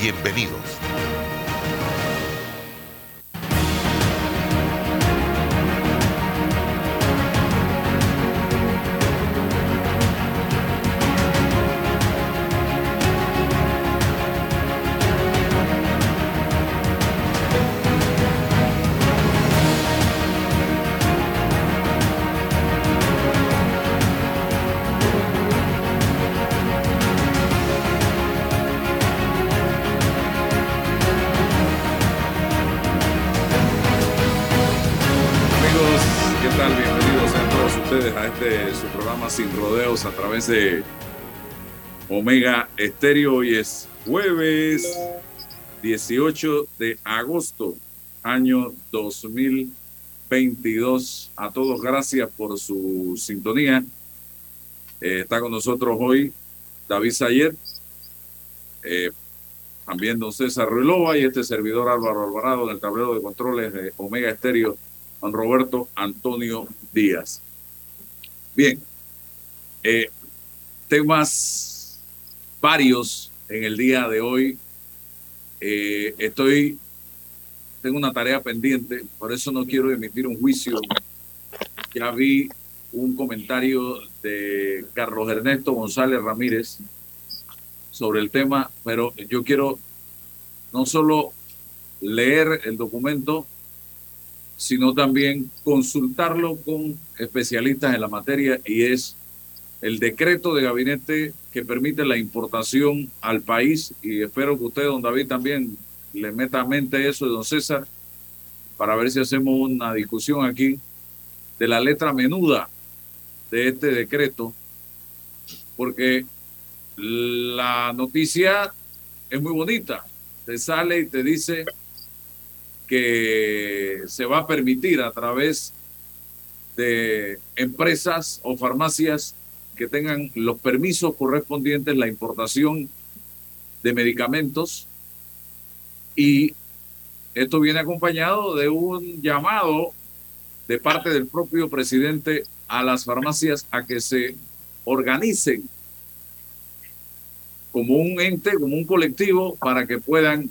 Bienvenidos. Omega Estéreo. Hoy es jueves 18 de agosto, año 2022. A todos, gracias por su sintonía. Eh, está con nosotros hoy David Sayer, eh, también don César Ruilova y este servidor Álvaro Alvarado en el tablero de controles de Omega Estéreo, don Roberto Antonio Díaz. Bien, eh, temas varios en el día de hoy. Eh, estoy, tengo una tarea pendiente, por eso no quiero emitir un juicio. Ya vi un comentario de Carlos Ernesto González Ramírez sobre el tema, pero yo quiero no solo leer el documento, sino también consultarlo con especialistas en la materia y es el decreto de gabinete que permite la importación al país y espero que usted, don David, también le meta a mente eso don César para ver si hacemos una discusión aquí de la letra menuda de este decreto, porque la noticia es muy bonita. Te sale y te dice que se va a permitir a través de empresas o farmacias que tengan los permisos correspondientes, la importación de medicamentos y esto viene acompañado de un llamado de parte del propio presidente a las farmacias a que se organicen como un ente, como un colectivo, para que puedan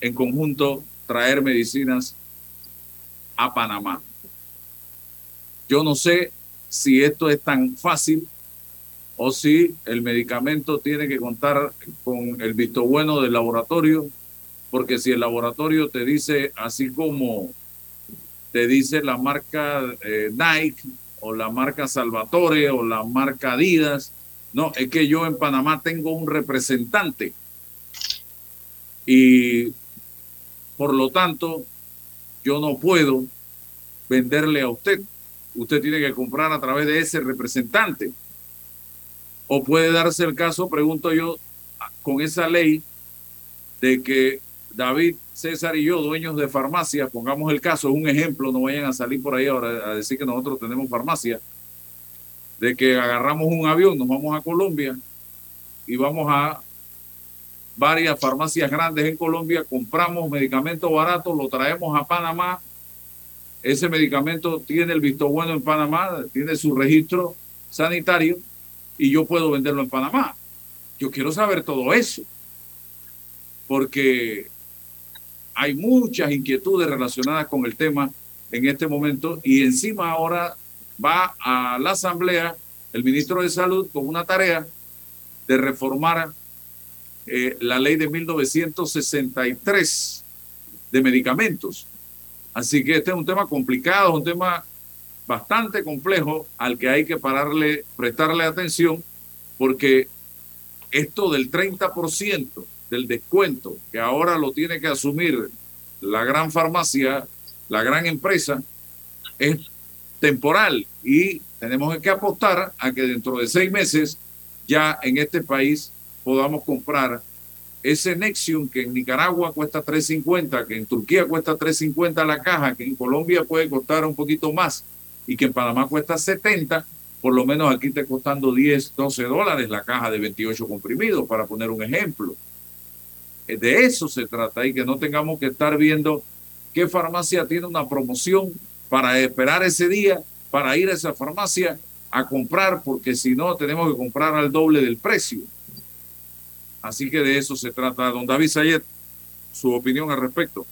en conjunto traer medicinas a Panamá. Yo no sé si esto es tan fácil o si el medicamento tiene que contar con el visto bueno del laboratorio, porque si el laboratorio te dice, así como te dice la marca eh, Nike o la marca Salvatore o la marca Adidas, no, es que yo en Panamá tengo un representante y por lo tanto yo no puedo venderle a usted. Usted tiene que comprar a través de ese representante. O puede darse el caso, pregunto yo, con esa ley de que David, César y yo, dueños de farmacia, pongamos el caso, es un ejemplo, no vayan a salir por ahí ahora a decir que nosotros tenemos farmacia, de que agarramos un avión, nos vamos a Colombia y vamos a varias farmacias grandes en Colombia, compramos medicamentos baratos, lo traemos a Panamá, ese medicamento tiene el visto bueno en Panamá, tiene su registro sanitario y yo puedo venderlo en Panamá. Yo quiero saber todo eso, porque hay muchas inquietudes relacionadas con el tema en este momento y encima ahora va a la Asamblea el ministro de Salud con una tarea de reformar eh, la ley de 1963 de medicamentos. Así que este es un tema complicado, un tema bastante complejo al que hay que pararle, prestarle atención, porque esto del 30% del descuento que ahora lo tiene que asumir la gran farmacia, la gran empresa, es temporal y tenemos que apostar a que dentro de seis meses ya en este país podamos comprar ese Nexium que en Nicaragua cuesta 3.50, que en Turquía cuesta 3.50 la caja, que en Colombia puede costar un poquito más y que en Panamá cuesta 70, por lo menos aquí está costando 10, 12 dólares la caja de 28 comprimidos, para poner un ejemplo. Eh, de eso se trata y que no tengamos que estar viendo qué farmacia tiene una promoción para esperar ese día, para ir a esa farmacia a comprar, porque si no tenemos que comprar al doble del precio. Así que de eso se trata. Don David Sayet, su opinión al respecto.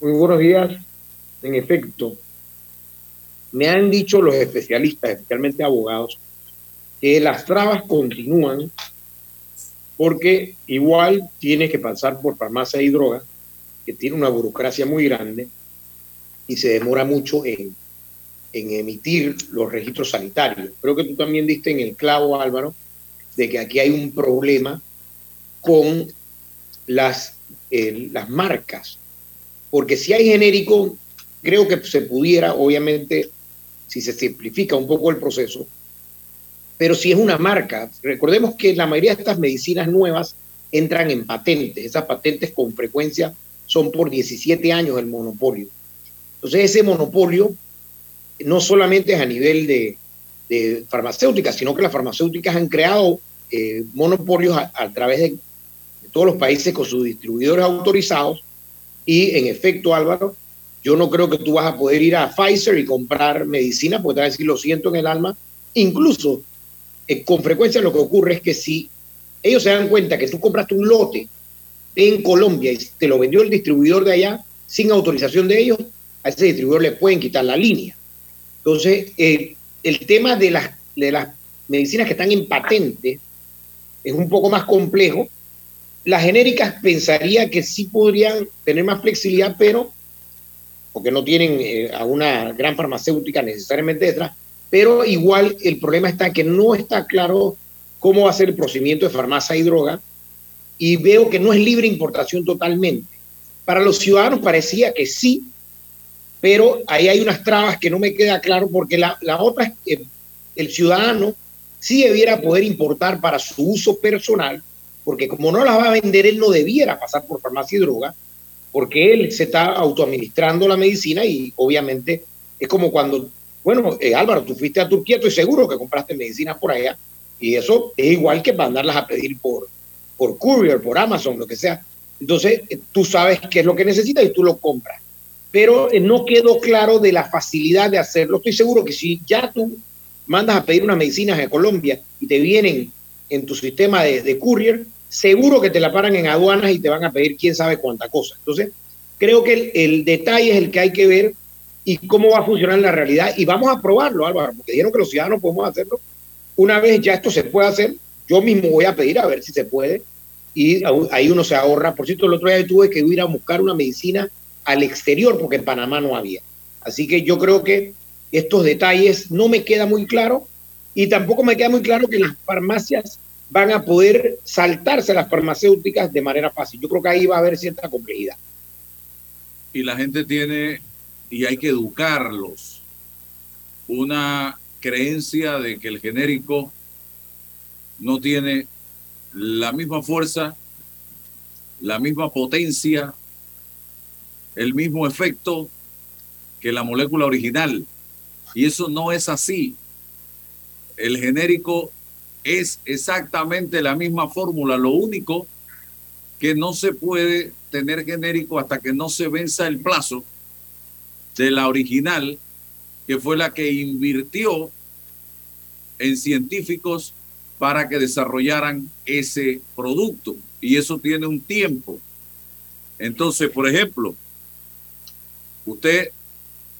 Muy buenos días. En efecto, me han dicho los especialistas, especialmente abogados, que las trabas continúan porque igual tiene que pasar por farmacia y droga, que tiene una burocracia muy grande y se demora mucho en, en emitir los registros sanitarios. Creo que tú también diste en el clavo, Álvaro, de que aquí hay un problema con las, las marcas. Porque si hay genérico, creo que se pudiera, obviamente, si se simplifica un poco el proceso, pero si es una marca, recordemos que la mayoría de estas medicinas nuevas entran en patentes. Esas patentes con frecuencia son por 17 años el monopolio. Entonces ese monopolio no solamente es a nivel de, farmacéuticas, sino que las farmacéuticas han creado eh, monopolios a, través de, todos los países con sus distribuidores autorizados. Y en efecto, Álvaro, yo no creo que tú vas a poder ir a Pfizer y comprar medicina, porque te vas a decir, lo siento en el alma. Incluso, eh, con frecuencia lo que ocurre es que si ellos se dan cuenta que tú compraste un lote en Colombia y te lo vendió el distribuidor de allá sin autorización de ellos, a ese distribuidor le pueden quitar la línea. Entonces, eh, el tema de las, de las medicinas que están en patente es un poco más complejo. Las genéricas pensaría que sí podrían tener más flexibilidad, pero porque no tienen eh, a una gran farmacéutica necesariamente detrás, pero igual el problema está que no está claro cómo va a ser el procedimiento de farmacia y droga, y veo que no es libre importación totalmente. Para los ciudadanos parecía que sí, pero ahí hay unas trabas que no me queda claro porque la, la otra es que el ciudadano sí debiera poder importar para su uso personal, porque como no las va a vender, él no debiera pasar por farmacia y droga, porque él se está autoadministrando la medicina y obviamente es como cuando, bueno, eh, Álvaro, tú fuiste a Turquía, estoy seguro que compraste medicinas por allá y eso es igual que mandarlas a pedir por, por courier, por Amazon, lo que sea. Entonces, eh, tú sabes qué es lo que necesitas y tú lo compras pero eh, no quedó claro de la facilidad de hacerlo. Estoy seguro que si ya tú mandas a pedir unas medicinas a Colombia y te vienen en tu sistema de, courier, seguro que te la paran en aduanas y te van a pedir quién sabe cuánta cosa. Entonces, creo que el, detalle es el que hay que ver y cómo va a funcionar en la realidad. Y vamos a probarlo, Álvaro, porque dijeron que los ciudadanos podemos hacerlo. Una vez ya esto se puede hacer, yo mismo voy a pedir a ver si se puede. Y ahí uno se ahorra. Por cierto, el otro día tuve que ir a buscar una medicina al exterior, porque en Panamá no había. Así que yo creo que estos detalles no me queda muy claro y tampoco me queda muy claro que las farmacias van a poder saltarse las farmacéuticas de manera fácil. Yo creo que ahí va a haber cierta complejidad. Y la gente tiene, y hay que educarlos, una creencia de que el genérico no tiene la misma fuerza, la misma potencia el mismo efecto que la molécula original. Y eso no es así. El genérico es exactamente la misma fórmula. Lo único que no se puede tener genérico hasta que no se venza el plazo de la original, que fue la que invirtió en científicos para que desarrollaran ese producto. Y eso tiene un tiempo. Entonces, por ejemplo, Usted,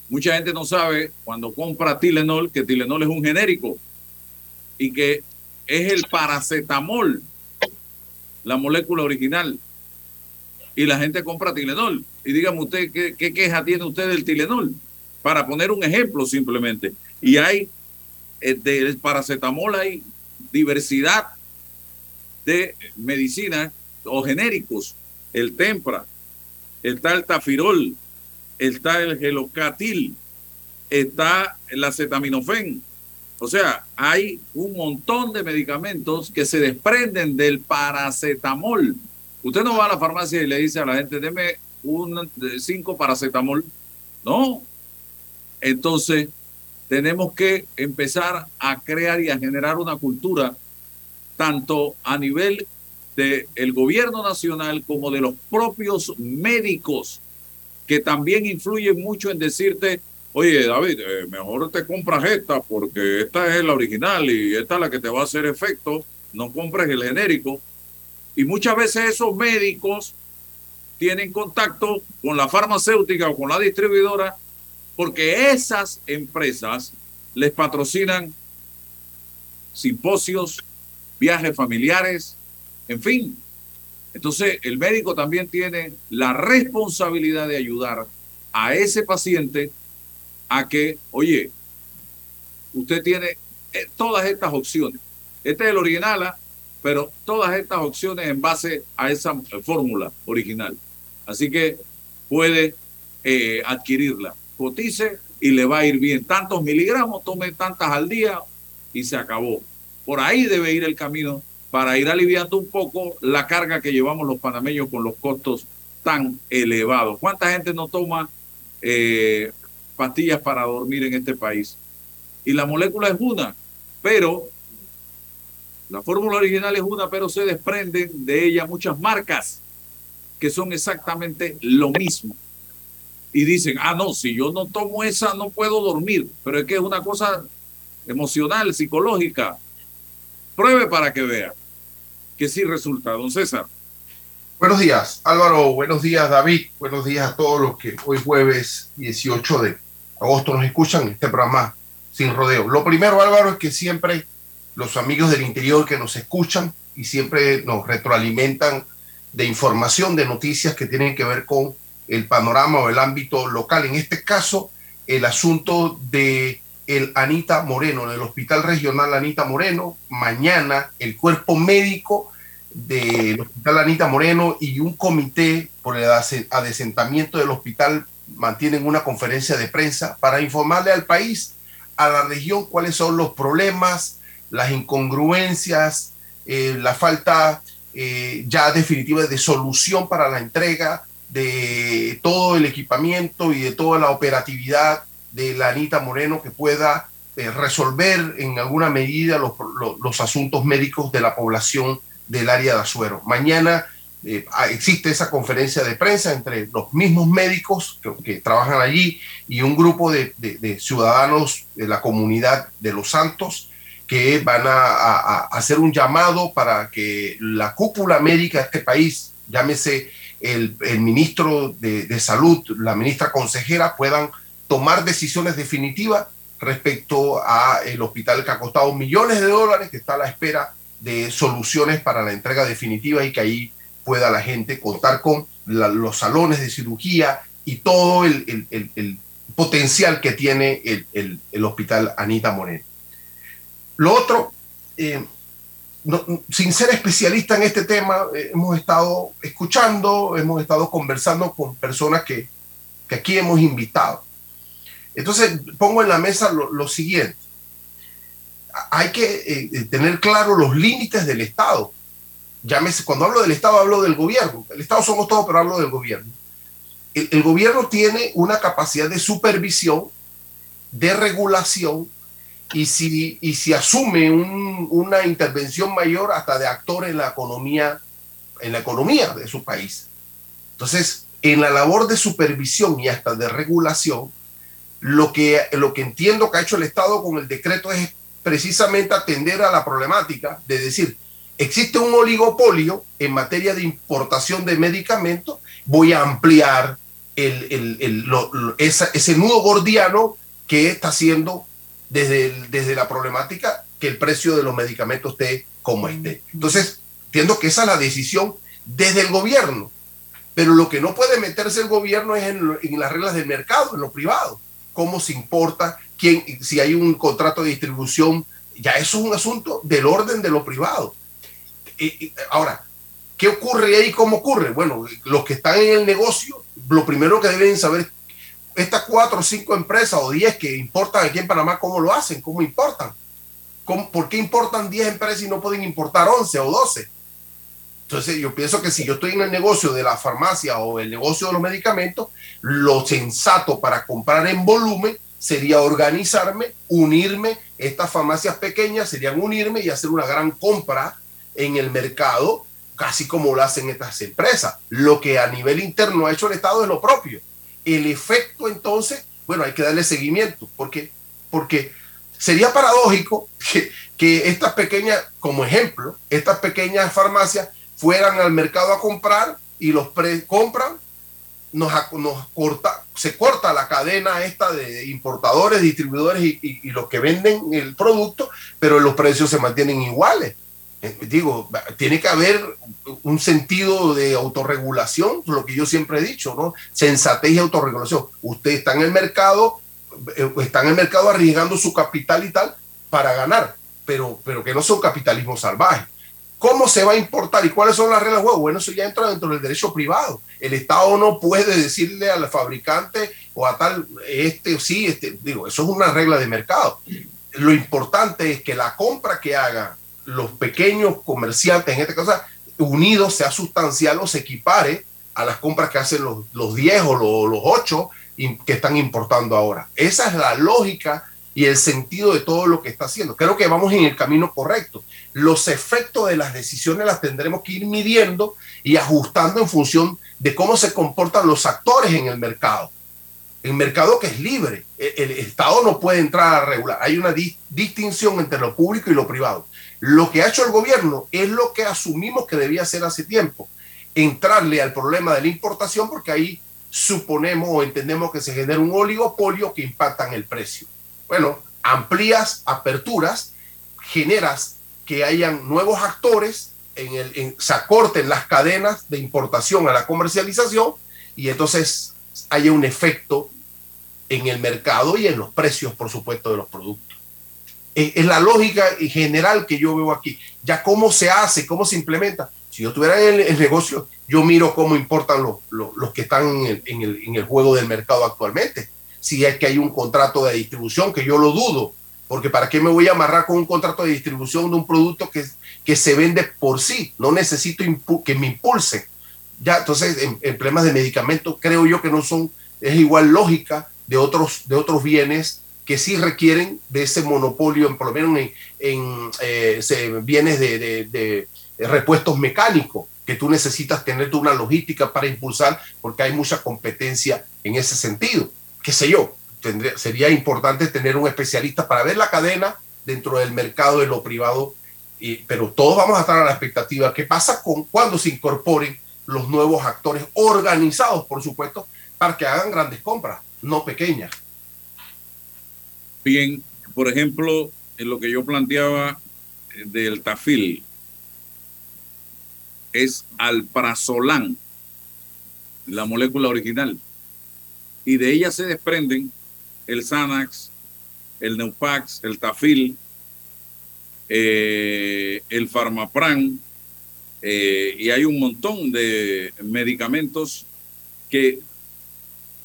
mucha gente no sabe cuando compra Tilenol que Tilenol es un genérico y que es el paracetamol, la molécula original. Y la gente compra Tilenol. Y dígame usted, ¿qué, qué queja tiene usted del Tilenol? Para poner un ejemplo simplemente. Y hay, eh, del paracetamol hay diversidad de medicinas o genéricos. El Tempra, está el Tafirol, está el gelocatil, está el acetaminofén. O sea, hay un montón de medicamentos que se desprenden del paracetamol Usted no va a la farmacia y le dice a la gente, deme un cinco paracetamol. No. Entonces, tenemos que empezar a crear y a generar una cultura tanto a nivel del gobierno nacional como de los propios médicos que también influyen mucho en decirte, oye David, eh, mejor te compras esta porque esta es la original y esta es la que te va a hacer efecto, no compres el genérico. Y muchas veces esos médicos tienen contacto con la farmacéutica o con la distribuidora porque esas empresas les patrocinan simposios, viajes familiares, en fin. Entonces, el médico también tiene la responsabilidad de ayudar a ese paciente a que, oye, usted tiene eh, todas estas opciones. Este es el original, ¿ah? pero todas estas opciones en base a esa fórmula original. Así que puede eh, adquirirla. Cotice y le va a ir bien. Tantos miligramos, tome tantas al día y se acabó. Por ahí debe ir el camino para ir aliviando un poco la carga que llevamos los panameños con los costos tan elevados. ¿Cuánta gente no toma eh, pastillas para dormir en este país? Y la molécula es una, pero la fórmula original es una, pero se desprenden de ella muchas marcas que son exactamente lo mismo. Y dicen, ah, no, si yo no tomo esa no puedo dormir, pero es que es una cosa emocional, psicológica. Pruebe para que vea que sí resulta, don César. Buenos días, Álvaro. Buenos días, David. Buenos días a todos los que hoy jueves 18 de agosto nos escuchan este programa sin rodeo. Lo primero, Álvaro, es que siempre los amigos del interior que nos escuchan y siempre nos retroalimentan de información, de noticias que tienen que ver con el panorama o el ámbito local. En este caso, el asunto de el Anita Moreno, del Hospital Regional Anita Moreno. Mañana el cuerpo médico del Hospital Anita Moreno y un comité por el adesentamiento del hospital mantienen una conferencia de prensa para informarle al país, a la región, cuáles son los problemas, las incongruencias, eh, la falta eh, ya definitiva de solución para la entrega de todo el equipamiento y de toda la operatividad de la Anita Moreno que pueda eh, resolver en alguna medida los, los, asuntos médicos de la población del área de Azuero. Mañana eh, ah, existe esa conferencia de prensa entre los mismos médicos que, trabajan allí y un grupo de, ciudadanos de la comunidad de Los Santos que van a, hacer un llamado para que la cúpula médica de este país, llámese el, ministro de, de, Salud, la ministra consejera, puedan tomar decisiones definitivas respecto a el hospital que ha costado millones de dólares, que está a la espera de soluciones para la entrega definitiva y que ahí pueda la gente contar con los salones de cirugía y todo el, potencial que tiene el, hospital Anita Moreno. Lo otro, eh, sin ser especialista en este tema, eh, hemos estado escuchando, hemos estado conversando con personas que, que aquí hemos invitado. Entonces, pongo en la mesa lo, siguiente. Hay que eh, tener claro los límites del Estado. Llámese, cuando hablo del Estado, hablo del gobierno. El Estado somos todos, pero hablo del gobierno. El, el gobierno tiene una capacidad de supervisión, de regulación y si, y si asume una intervención mayor hasta de actor en la economía, en la economía de su país. Entonces, en la labor de supervisión y hasta de regulación, lo que, lo que entiendo que ha hecho el Estado con el decreto es precisamente atender a la problemática de decir, existe un oligopolio en materia de importación de medicamentos, voy a ampliar el, el, ese nudo gordiano que está haciendo desde, desde la problemática que el precio de los medicamentos esté como esté. Entonces, entiendo que esa es la decisión desde el gobierno, pero lo que no puede meterse el gobierno es en, en las reglas del mercado, en lo privado, cómo se importa, quién, si hay un contrato de distribución, ya eso es un asunto del orden de lo privado. Ahora, ¿qué ocurre ahí? ¿Cómo ocurre? Bueno, los que están en el negocio, lo primero que deben saber estas cuatro o cinco empresas o diez que importan aquí en Panamá, ¿cómo lo hacen? ¿Cómo importan? ¿Por qué importan diez empresas y no pueden importar once o doce? Entonces yo pienso que si yo estoy en el negocio de la farmacia o el negocio de los medicamentos, lo sensato para comprar en volumen sería organizarme, unirme, estas farmacias pequeñas serían unirme y hacer una gran compra en el mercado, casi como lo hacen estas empresas. Lo que a nivel interno ha hecho el Estado es lo propio. El efecto entonces, bueno, hay que darle seguimiento, porque, porque sería paradójico que, que estas pequeñas, como ejemplo, estas pequeñas farmacias fueran al mercado a comprar y los pre compran, nos, nos corta, se corta la cadena esta de importadores, distribuidores y, y, y, los que venden el producto, pero los precios se mantienen iguales. Eh, digo, tiene que haber un sentido de autorregulación, lo que yo siempre he dicho, ¿no? Sensatez y autorregulación. Usted está en el mercado, eh, está en el mercado arriesgando su capital y tal para ganar, pero, pero que no sea un capitalismo salvaje. ¿Cómo se va a importar y cuáles son las reglas de juego? Bueno, eso ya entra dentro del derecho privado. El Estado no puede decirle al fabricante o a tal, este sí, este, digo, eso es una regla de mercado. Lo importante es que la compra que hagan los pequeños comerciantes, en este caso, unidos, sea sustancial o se equipare a las compras que hacen los, los 10 o los, los 8 que están importando ahora. Esa es la lógica y el sentido de todo lo que está haciendo. Creo que vamos en el camino correcto. Los efectos de las decisiones las tendremos que ir midiendo y ajustando en función de cómo se comportan los actores en el mercado. El mercado que es libre. El, Estado no puede entrar a regular. Hay una di distinción entre lo público y lo privado. Lo que ha hecho el gobierno es lo que asumimos que debía hacer hace tiempo. Entrarle al problema de la importación porque ahí suponemos o entendemos que se genera un oligopolio que impacta en el precio bueno, amplías aperturas, generas que hayan nuevos actores, en el, se acorten las cadenas de importación a la comercialización y entonces haya un efecto en el mercado y en los precios, por supuesto, de los productos. Es, es la lógica general que yo veo aquí. Ya cómo se hace, cómo se implementa. Si yo estuviera en el, negocio, yo miro cómo importan los, los, los que están en el, en, el, en el juego del mercado actualmente si es que hay un contrato de distribución, que yo lo dudo, porque ¿para qué me voy a amarrar con un contrato de distribución de un producto que, que se vende por sí? No necesito que me impulse. Ya, entonces, en, en problemas de medicamentos, creo yo que no son, es igual lógica de otros, de otros bienes que sí requieren de ese monopolio, por lo menos en, en eh, bienes de, de, repuestos mecánicos, que tú necesitas tener una logística para impulsar, porque hay mucha competencia en ese sentido qué sé yo, tendría, sería importante tener un especialista para ver la cadena dentro del mercado de lo privado, y, pero todos vamos a estar a la expectativa. ¿Qué pasa con cuando se incorporen los nuevos actores organizados, por supuesto, para que hagan grandes compras, no pequeñas? Bien, por ejemplo, en lo que yo planteaba del tafil es alprazolam, la molécula original. Y de ella se desprenden el Xanax, el Neupax, el Tafil, eh, el Farmapran, eh, y hay un montón de medicamentos que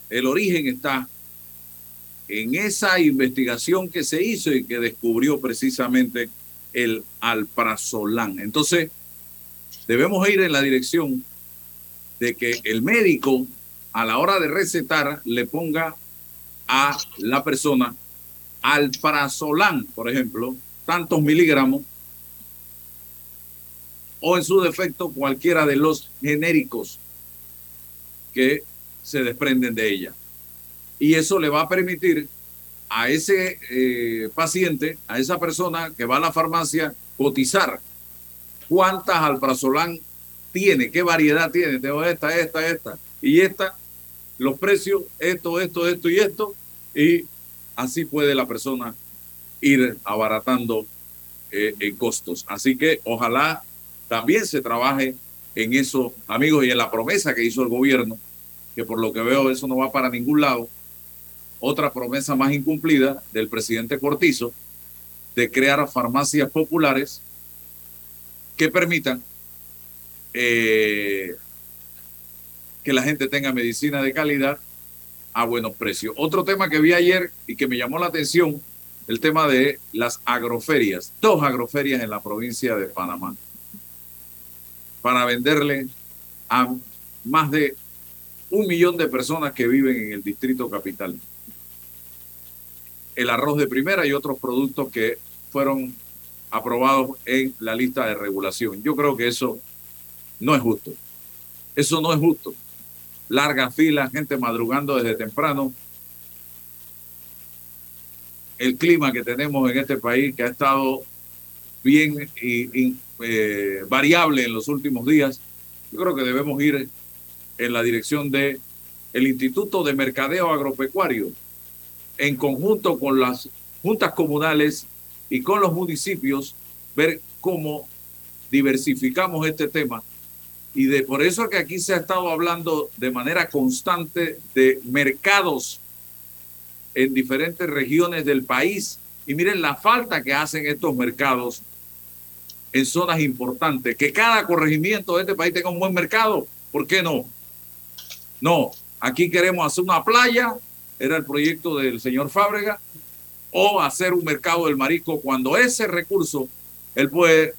el origen está en esa investigación que se hizo y que descubrió precisamente el alprazolam. Entonces, debemos ir en la dirección de que el médico a la hora de recetar le ponga a la persona alprazolam, por ejemplo, tantos miligramos, o en su defecto cualquiera de los genéricos que se desprenden de ella. Y eso le va a permitir a ese eh, paciente, a esa persona que va a la farmacia, cotizar cuántas alprazolam tiene, qué variedad tiene, tengo esta, esta, esta, y esta los precios, esto, esto, esto y esto, y así puede la persona ir abaratando eh, en costos. Así que ojalá también se trabaje en eso, amigos, y en la promesa que hizo el gobierno, que por lo que veo eso no va para ningún lado. Otra promesa más incumplida del presidente Cortizo de crear farmacias populares que permitan eh, que la gente tenga medicina de calidad a buenos precios. Otro tema que vi ayer y que me llamó la atención, el tema de las agroferias. Dos agroferias en la provincia de Panamá. para venderle a más de un millón de personas que viven en el distrito capital. El arroz de primera y otros productos que fueron aprobados en la lista de regulación. Yo creo que eso no es justo. Eso no es justo. Larga fila, gente madrugando desde temprano. El clima que tenemos en este país, que ha estado bien y, eh, variable en los últimos días, yo creo que debemos ir en la dirección de Instituto de Mercadeo Agropecuario, en conjunto con las juntas comunales y con los municipios, ver cómo diversificamos este tema. Y de por eso que aquí se ha estado hablando de manera constante de mercados en diferentes regiones del país. Y miren la falta que hacen estos mercados en zonas importantes. Que cada corregimiento de este país tenga un buen mercado. ¿Por qué no? No, aquí queremos hacer una playa, era el proyecto del señor Fábrega, o hacer un mercado del marisco cuando ese recurso él puede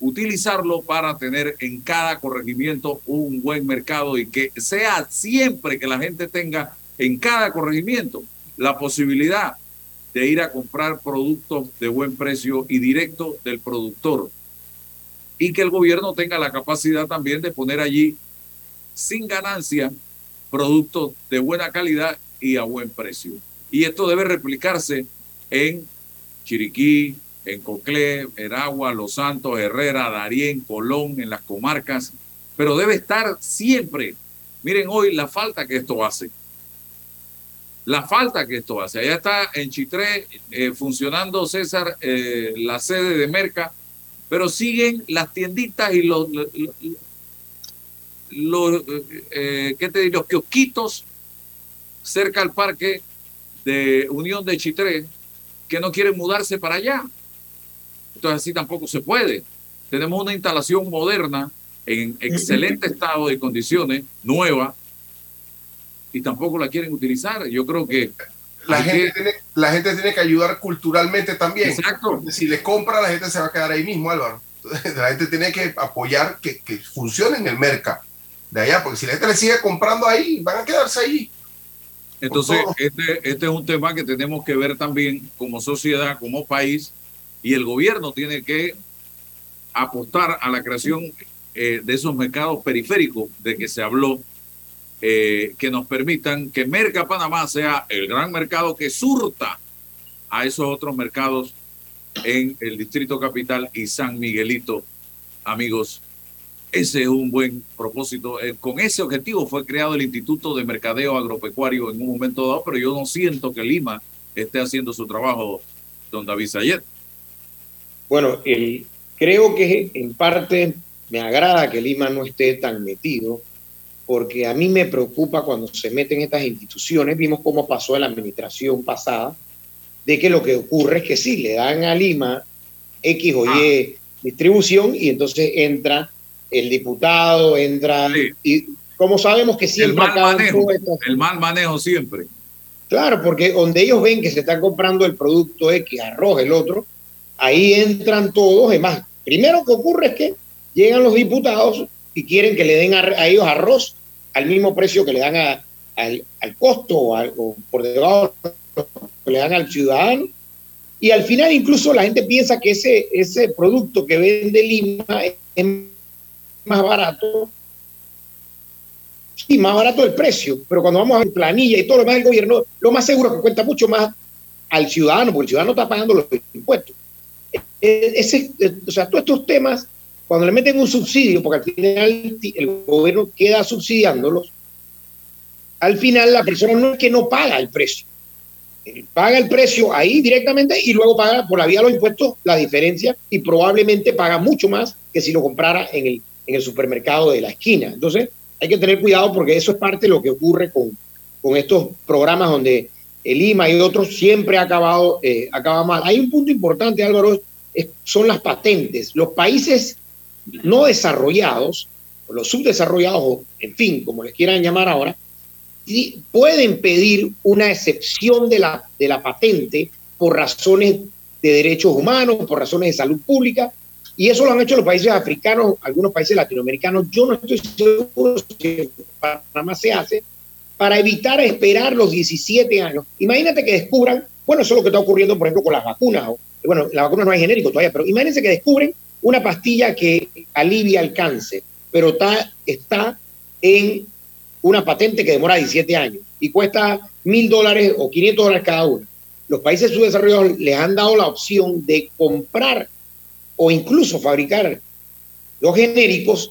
utilizarlo para tener en cada corregimiento un buen mercado y que sea siempre que la gente tenga en cada corregimiento la posibilidad de ir a comprar productos de buen precio y directo del productor. Y que el gobierno tenga la capacidad también de poner allí sin ganancia productos de buena calidad y a buen precio. Y esto debe replicarse en Chiriquí, en Coclé, Heragua, Los Santos, Herrera, Darién, Colón, en las comarcas, pero debe estar siempre. Miren hoy la falta que esto hace la falta que esto hace. Allá está en Chitré eh, funcionando, César, eh, la sede de Merca, pero siguen las tienditas y los, los, eh, ¿qué te digo? los kiosquitos cerca al parque de Unión de Chitré que no quieren mudarse para allá. Entonces así tampoco se puede. Tenemos una instalación moderna en excelente estado de condiciones, nueva, y tampoco la quieren utilizar. Yo creo que la gente, Tiene, la gente tiene que ayudar culturalmente también. Exacto. si le compra, la gente se va a quedar ahí mismo, Álvaro. La gente tiene que apoyar que, que funcione en el mercado de allá, porque si la gente le sigue comprando ahí, van a quedarse ahí. Entonces, este, este es un tema que tenemos que ver también como sociedad, como país, y el gobierno tiene que apostar a la creación eh, de esos mercados periféricos de que se habló eh, que nos permitan que Merca Panamá sea el gran mercado que surta a esos otros mercados en el Distrito Capital y San Miguelito. Amigos, ese es un buen propósito. Eh, con ese objetivo fue creado el Instituto de Mercadeo Agropecuario en un momento dado, pero yo no siento que Lima esté haciendo su trabajo, don David Sayet. Bueno, creo que en parte me agrada que Lima no esté tan metido porque a mí me preocupa cuando se meten estas instituciones, vimos cómo pasó en la administración pasada, de que lo que ocurre es que sí, le dan a Lima X o Y ah. distribución y entonces entra el diputado, entra... Y como sabemos que siempre... El mal, manejo, el mal manejo siempre. Claro, porque donde ellos ven que se está comprando el producto X, arroz, el otro, ahí entran todos. Además, primero que ocurre es que llegan los diputados y quieren que le den a ellos arroz al mismo precio que le dan al, costo o, por debajo que le dan al ciudadano. Y al final incluso la gente piensa que ese, ese producto que vende Lima es más barato. Sí, más barato el precio, pero cuando vamos a ver planilla y todo lo demás del gobierno, lo más seguro es que cuenta mucho más al ciudadano, porque el ciudadano está pagando los impuestos. E, ese, o sea, todos estos temas cuando le meten un subsidio, porque al final el gobierno queda subsidiándolos, al final la persona no es que no paga el precio. paga el precio ahí directamente y luego paga por la vía de los impuestos la diferencia y probablemente paga mucho más que si lo comprara en el, en el supermercado de la esquina. Entonces hay que tener cuidado porque eso es parte de lo que ocurre con, con estos programas donde el IMA y otros siempre ha acabado eh, acaba mal. Hay un punto importante, Álvaro, son las patentes. Los países no desarrollados, o los subdesarrollados, en fin, como les quieran llamar ahora, pueden pedir una excepción de la, de la patente por razones de derechos humanos, por razones de salud pública, Y eso lo han hecho los países africanos, algunos países latinoamericanos. Yo no estoy seguro si en Panamá se hace para evitar esperar los 17 años. Imagínate que descubran, bueno, eso es lo que está ocurriendo, por ejemplo, con las vacunas. Bueno, la vacuna no es genérico todavía, pero imagínense que descubren una pastilla que alivia el cáncer, pero está, está en una patente que demora 17 años y cuesta mil dólares o 500 dólares cada una. Los países subdesarrollados les han dado la opción de comprar o incluso fabricar los genéricos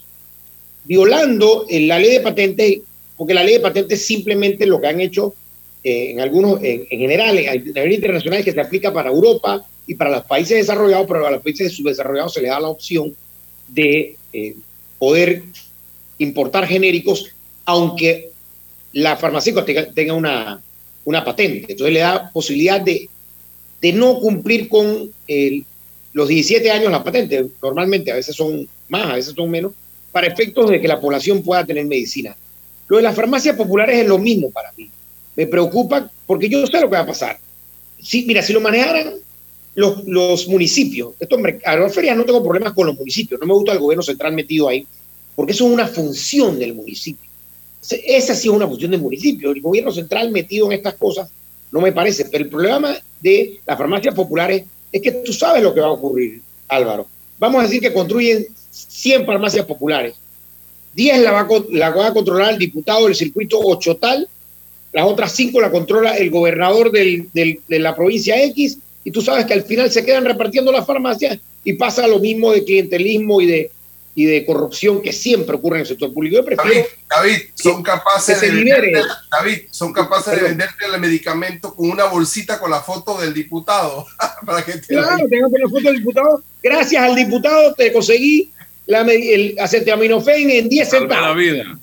violando la ley de patentes, porque la ley de patentes simplemente lo que han hecho eh, en algunos, en, general, a nivel internacional, que se aplica para Europa y para los países desarrollados, pero a los países subdesarrollados se les da la opción de eh, poder importar genéricos, aunque la farmacéutica tenga una, una patente. Entonces le da posibilidad de, de no cumplir con el, los 17 años la patente. Normalmente a veces son más, a veces son menos, para efectos de que la población pueda tener medicina. Lo de las farmacias populares es lo mismo para mí. Me preocupa porque yo sé lo que va a pasar. Si, mira, si lo manejaran los, los municipios, esto, a las ferias no tengo problemas con los municipios, no me gusta el gobierno central metido ahí, porque eso es una función del municipio. Esa sí es una función del municipio. El gobierno central metido en estas cosas no me parece. Pero el problema de las farmacias populares es que tú sabes lo que va a ocurrir, Álvaro. Vamos a decir que construyen 100 farmacias populares. 10 la va, a controlar el diputado del circuito Ochotal, las otras 5 la controla el gobernador de la provincia X, y tú sabes que al final se quedan repartiendo las farmacias y pasa lo mismo de clientelismo y de, y de corrupción que siempre ocurre en el sector público. Yo prefiero David, son capaces de venderte, David, son capaces de venderte el medicamento con una bolsita con la foto del diputado. para que te claro, tengo la foto del diputado. Gracias al diputado te conseguí la, el acetaminofén en 10 centavos. la vida.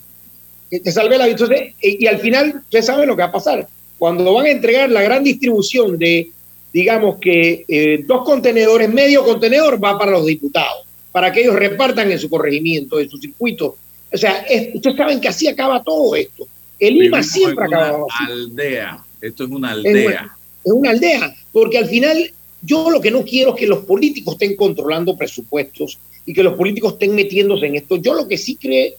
Te salvé la vida. Entonces, y, y, al final, usted sabe lo que va a pasar. Cuando van a entregar la gran distribución de, digamos que eh, dos contenedores, medio contenedor va para los diputados para que ellos repartan en su corregimiento, en su circuito. O sea, ustedes saben que así acaba todo esto. El IMA siempre acaba así. aldea. Esto es una aldea. Es una, aldea, porque al final yo lo que no quiero es que los políticos estén controlando presupuestos y que los políticos estén metiéndose en esto. Yo lo que sí creo,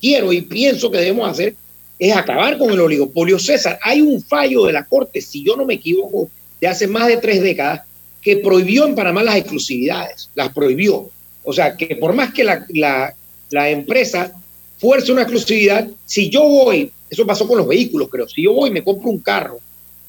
quiero y pienso que debemos hacer es acabar con el oligopolio. César, hay un fallo de la Corte, si yo no me equivoco, de hace más de tres décadas, que prohibió en Panamá las exclusividades, las prohibió. O sea, que por más que la, la, empresa fuerce una exclusividad, si yo voy, eso pasó con los vehículos, creo, si yo voy y me compro un carro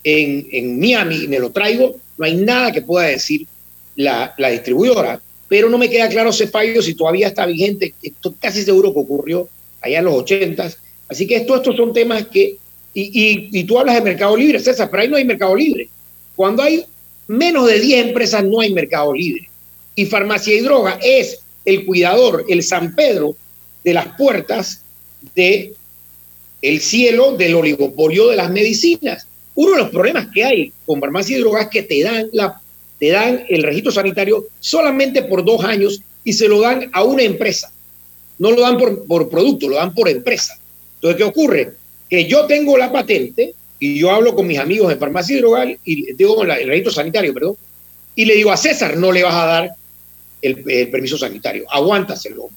en, en Miami y me lo traigo, no hay nada que pueda decir la, la distribuidora, pero no me queda claro ese fallo si todavía está vigente, esto casi seguro que ocurrió allá en los 80 así que esto, estos son temas que, y, y, y tú hablas de mercado libre, César, pero ahí no hay mercado libre. Cuando hay menos de 10 empresas no hay mercado libre y farmacia y droga es el cuidador, el San Pedro de las puertas de el cielo del oligopolio de las medicinas. Uno de los problemas que hay con farmacia y droga es que te dan, la, te dan el registro sanitario solamente por dos años y se lo dan a una empresa. No lo dan por, por producto, lo dan por empresa. Entonces, ¿qué ocurre? Que yo tengo la patente y yo hablo con mis amigos de farmacia y droga y digo el registro sanitario, perdón, y le digo a César, no le vas a dar el, el permiso sanitario. Aguántaselo,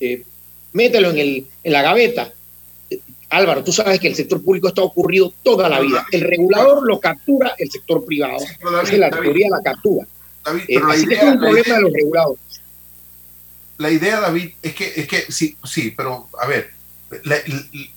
eh, mételo en, el, en la gaveta. Álvaro, tú sabes que el sector público está ocurrido toda la vida. El regulador lo captura el sector privado. David, es la teoría la captura. David, eh, así idea, que es un problema idea, de los reguladores. La idea, David, es que, es que sí, sí, pero a ver,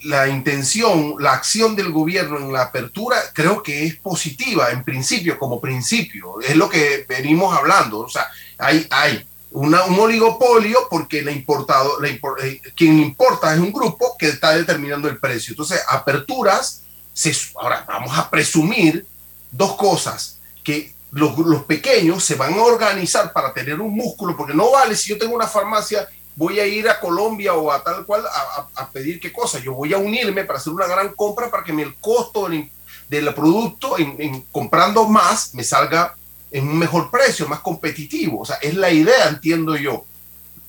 la, intención, la acción del gobierno en la apertura creo que es positiva en principio, como principio. Es lo que venimos hablando. O sea, hay, hay un oligopolio porque importado, eh, quien importa es un grupo que está determinando el precio. Entonces, aperturas, se, ahora vamos a presumir dos cosas, que los, los pequeños se van a organizar para tener un músculo, porque no vale si yo tengo una farmacia voy a ir a Colombia o a tal cual a, a, pedir qué cosa. Yo voy a unirme para hacer una gran compra para que el costo del, del producto en, comprando más me salga en un mejor precio, más competitivo. O sea, es la idea, entiendo yo.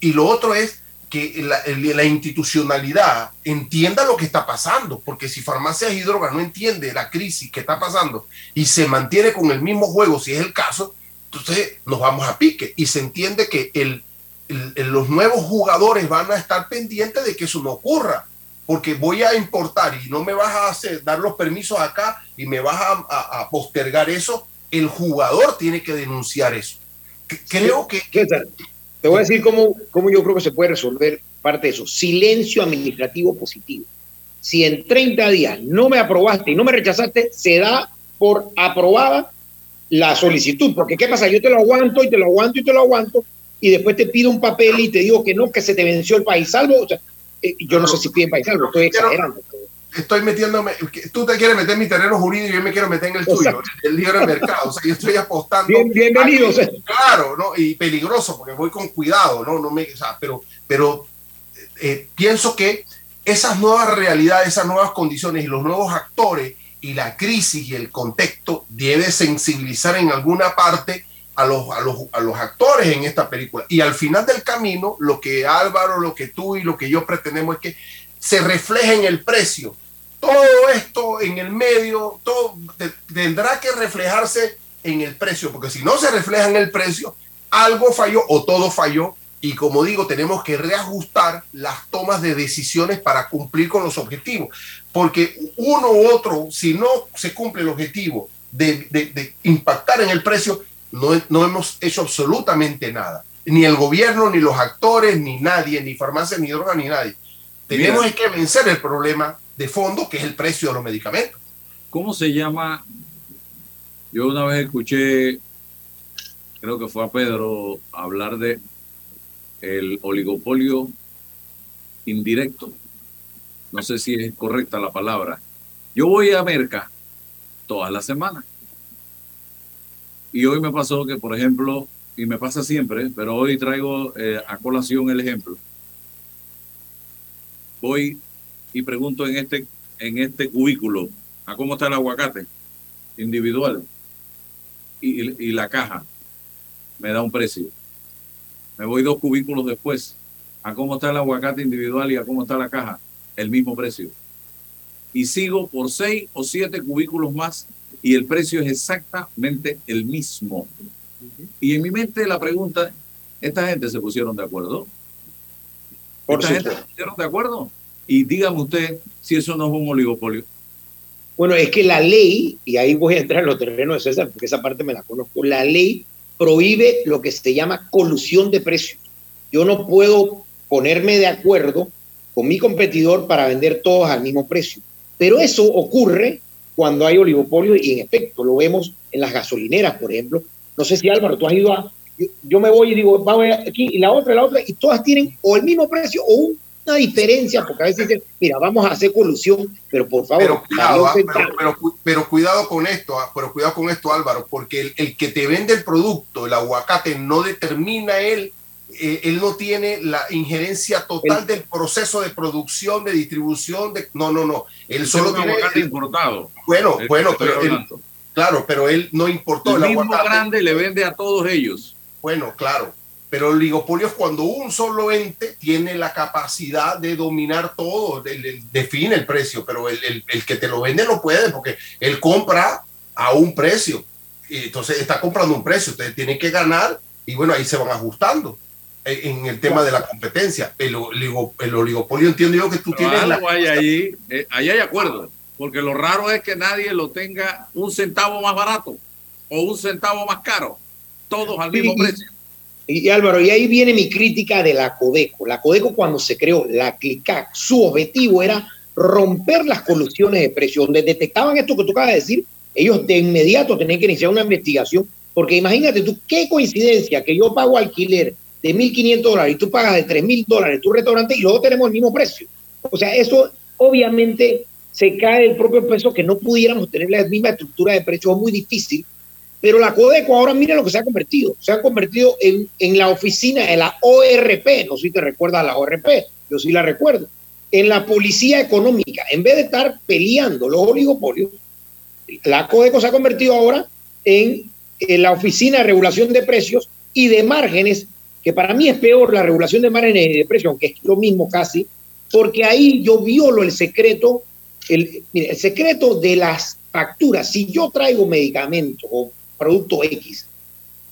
Y lo otro es que la, la institucionalidad entienda lo que está pasando, porque si farmacias y drogas no entiende la crisis que está pasando y se mantiene con el mismo juego, si es el caso, entonces nos vamos a pique y se entiende que el, los nuevos jugadores van a estar pendientes de que eso no ocurra, porque voy a importar y no me vas a hacer, dar los permisos acá y me vas a, postergar eso, el jugador tiene que denunciar eso. Creo que... Te voy a decir cómo, cómo yo creo que se puede resolver parte de eso. Silencio administrativo positivo. Si en 30 días no me aprobaste y no me rechazaste, se da por aprobada la solicitud. Porque ¿qué pasa? Yo te lo aguanto y te lo aguanto y te lo aguanto y después te pido un papel y te digo que no, que se te venció el país salvo. O sea, eh, yo no sé si piden país salvo, estoy exagerando. Estoy metiéndome, tú te quieres meter en mi terreno jurídico y yo me quiero meter en el tuyo, el libre mercado. O sea, yo estoy apostando. Bien, bienvenido. claro, ¿no? Y peligroso porque voy con cuidado, ¿no? no me, o sea, pero pero eh, pienso que esas nuevas realidades, esas nuevas condiciones y los nuevos actores y la crisis y el contexto debe sensibilizar en alguna parte a los, a, los, a los actores en esta película. Y al final del camino, lo que Álvaro, lo que tú y lo que yo pretendemos es que se refleje en el precio. Todo esto en el medio, todo tendrá que reflejarse en el precio, porque si no se refleja en el precio, algo falló o todo falló. Y como digo, tenemos que reajustar las tomas de decisiones para cumplir con los objetivos. Porque uno u otro, si no se cumple el objetivo de, de, de impactar en el precio, no, hemos hecho absolutamente nada. Ni el gobierno, ni los actores, ni nadie, ni farmacia, ni droga, ni nadie. Tenemos que vencer el problema de fondo, que es el precio de los medicamentos. ¿Cómo se llama? Yo una vez escuché, creo que fue a Pedro, hablar de el oligopolio indirecto. No sé si es correcta la palabra. Yo voy a Merca todas las semanas y hoy me pasó que, por ejemplo, y me pasa siempre, pero hoy traigo eh, a colación el ejemplo. Voy y pregunto en este, en este cubículo, ¿a cómo está el aguacate? Individual. Y, y la caja me da un precio. Me voy dos cubículos después. ¿A cómo está el aguacate individual y a cómo está la caja? El mismo precio. Y sigo por seis o siete cubículos más y el precio es exactamente el mismo. Y en mi mente la pregunta, ¿esta gente se pusieron de acuerdo? Por ¿Esta gente se pusieron de acuerdo? Y dígame usted si eso no es un oligopolio. Bueno, es que la ley, y ahí voy a entrar en los terrenos de César, porque esa parte me la conozco, la ley prohíbe lo que se llama colusión de precios. Yo no puedo ponerme de acuerdo con mi competidor para vender todos al mismo precio. Pero eso ocurre cuando hay oligopolio y en efecto lo vemos en las gasolineras, por ejemplo. No sé si Álvaro, tú has ido a... Yo, me voy y digo, vamos aquí y la otra, la otra, y todas tienen o el mismo precio o una diferencia, porque a veces dicen, mira, vamos a hacer colusión, pero por favor... Pero cuidado, ah, pero, cuidado con esto, ah, pero cuidado con esto, Álvaro, porque el, el que te vende el producto, el aguacate, no determina él eh, él no tiene la injerencia total del proceso de producción, de distribución, de no, no, no. Él solo tiene importado. Bueno, bueno, pero él, claro, pero él no importó el, el mismo grande le vende a todos ellos. Bueno, claro, pero el oligopolio es cuando un solo ente tiene la capacidad de dominar todo, define el precio, pero el, el, que te lo vende no puede porque él compra a un precio. Y entonces está comprando un precio, ustedes tienen que ganar y bueno, ahí se van ajustando en el tema de la competencia. El, el oligopolio entiendo yo que tú tienes... hay ahí, eh, ahí hay acuerdo, porque lo raro es que nadie lo tenga un centavo más barato o un centavo más caro, todos al mismo precio. Y, Álvaro, y ahí viene mi crítica de la Codeco. La Codeco cuando se creó, la CLICAC, su objetivo era romper las colusiones de precios. Donde detectaban esto que tú acabas de decir, ellos de inmediato tenían que iniciar una investigación, porque imagínate tú, qué coincidencia que yo pago alquiler de 1.500 dólares y tú pagas de 3.000 dólares tu restaurante y luego tenemos el mismo precio. O sea, eso obviamente se cae el propio peso que no pudiéramos tener la misma estructura de precios, es muy difícil. Pero la Codeco ahora mira lo que se ha convertido. Se ha convertido en, en la oficina de la ORP. No sé si te recuerdas la ORP, yo sí la recuerdo. En la policía económica. En vez de estar peleando los oligopolios, la Codeco se ha convertido ahora en, en la oficina de regulación de precios y de márgenes que para mí es peor la regulación de márgenes de precio, aunque es lo mismo casi, porque ahí yo violo el secreto, el, el secreto de las facturas. Si yo traigo medicamento o producto X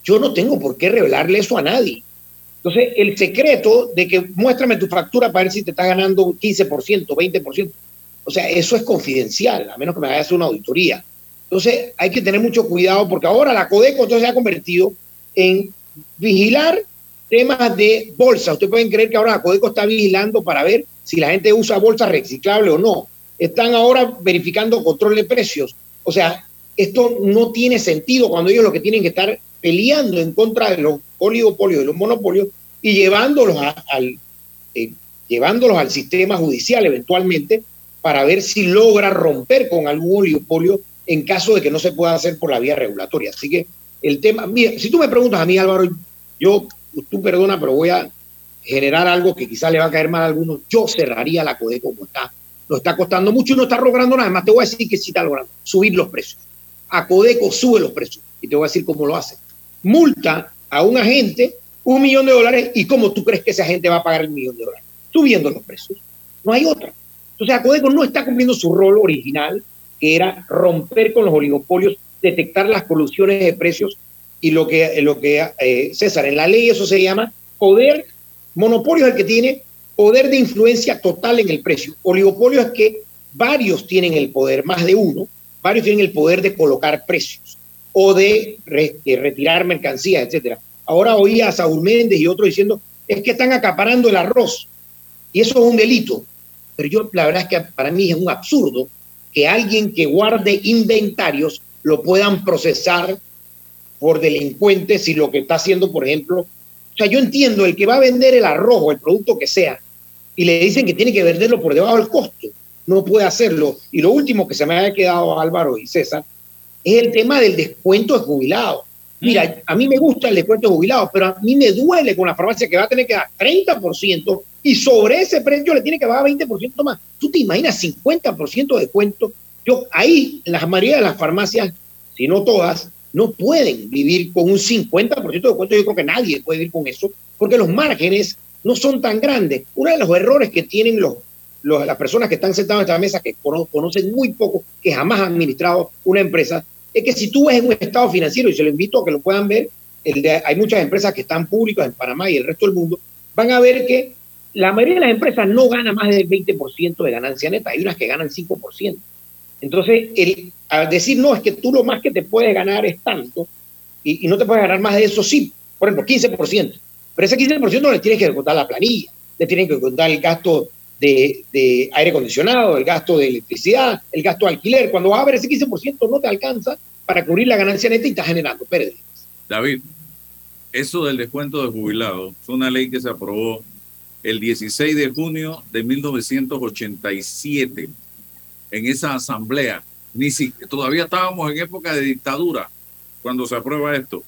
yo no tengo por qué revelarle eso a nadie. Entonces, el secreto de que muéstrame tu factura para ver si te está ganando 15%, 20%, o sea, eso es confidencial, a menos que me vaya a hacer una auditoría. Entonces, hay que tener mucho cuidado porque ahora la Codeco entonces se ha convertido en vigilar temas de bolsa. Ustedes pueden creer que ahora la Codeco está vigilando para ver si la gente usa bolsa reciclable o no. Están ahora verificando control de precios. O sea, esto no tiene sentido cuando ellos lo que tienen que estar peleando en contra de los oligopolios, de los monopolios y llevándolos, al, eh, llevándolos al sistema judicial eventualmente para ver si logra romper con algún oligopolio en caso de que no se pueda hacer por la vía regulatoria. Así que el tema, mira, si tú me preguntas a mí, Álvaro, yo, tú perdona, pero voy a generar algo que quizás le va a caer mal a algunos, yo cerraría la CODE como está. No está costando mucho y no está logrando nada. más te voy a decir que sí está logrando. Subir los precios. A Codeco sube los precios. Y te voy a decir cómo lo hace. Multa a un agente un millón de dólares y cómo tú crees que ese agente va a pagar el millón de dólares. Subiendo los precios. No hay otra. Entonces, Codeco no está cumpliendo su rol original, que era romper con los oligopolios, detectar las colusiones de precios y lo que, lo que eh, César, en la ley eso se llama poder, monopolio es el que tiene poder de influencia total en el precio. Oligopolio es que varios tienen el poder, más de uno, varios tienen el poder de colocar precios o de, de retirar mercancías, etcétera. Ahora oía a Saúl Méndez y otros diciendo, es que están acaparando el arroz. Y eso es un delito. Pero yo, la verdad es que para mí es un absurdo que alguien que guarde inventarios lo puedan procesar por delincuentes si lo que está haciendo, por ejemplo, o sea, yo entiendo el que va a vender el arroz o el producto que sea y le dicen que tiene que venderlo por debajo del costo, no puede hacerlo. Y lo último que se me ha quedado Álvaro y César es el tema del descuento de jubilados. Mira, a mí me gusta el descuento de jubilados, pero a mí me duele con la farmacia que va a tener que dar 30% y sobre ese precio le tiene que pagar 20% más. ¿Tú te imaginas 50% de descuento? Yo, ahí, la mayoría de las farmacias, si no todas, no pueden vivir con un 50% de descuento. Yo creo que nadie puede vivir con eso, porque los márgenes no son tan grandes. Uno de los errores que tienen los, las personas que están sentadas en esta mesa, que conocen muy poco, que jamás han administrado una empresa, es que si tú ves un estado financiero, y se lo invito a que lo puedan ver, hay muchas empresas que están públicas en Panamá y el resto del mundo, van a ver que la mayoría de las empresas no gana más del 20% de ganancia neta, hay unas que ganan 5%. Entonces, el, al decir, no, es que tú lo más que te puedes ganar es tanto, y, no te puedes ganar más de eso, sí, por ejemplo, 15%, pero ese 15% no le tienes que contar la planilla, le tienes que contar el gasto de, aire acondicionado, el gasto de electricidad, el gasto de alquiler. Cuando vas a ver ese 15% no te alcanza para cubrir la ganancia neta y estás generando pérdidas. David, eso del descuento de jubilados fue una ley que se aprobó el 16 de junio de 1987 en esa asamblea. Ni si, todavía estábamos en época de dictadura cuando se aprueba esto.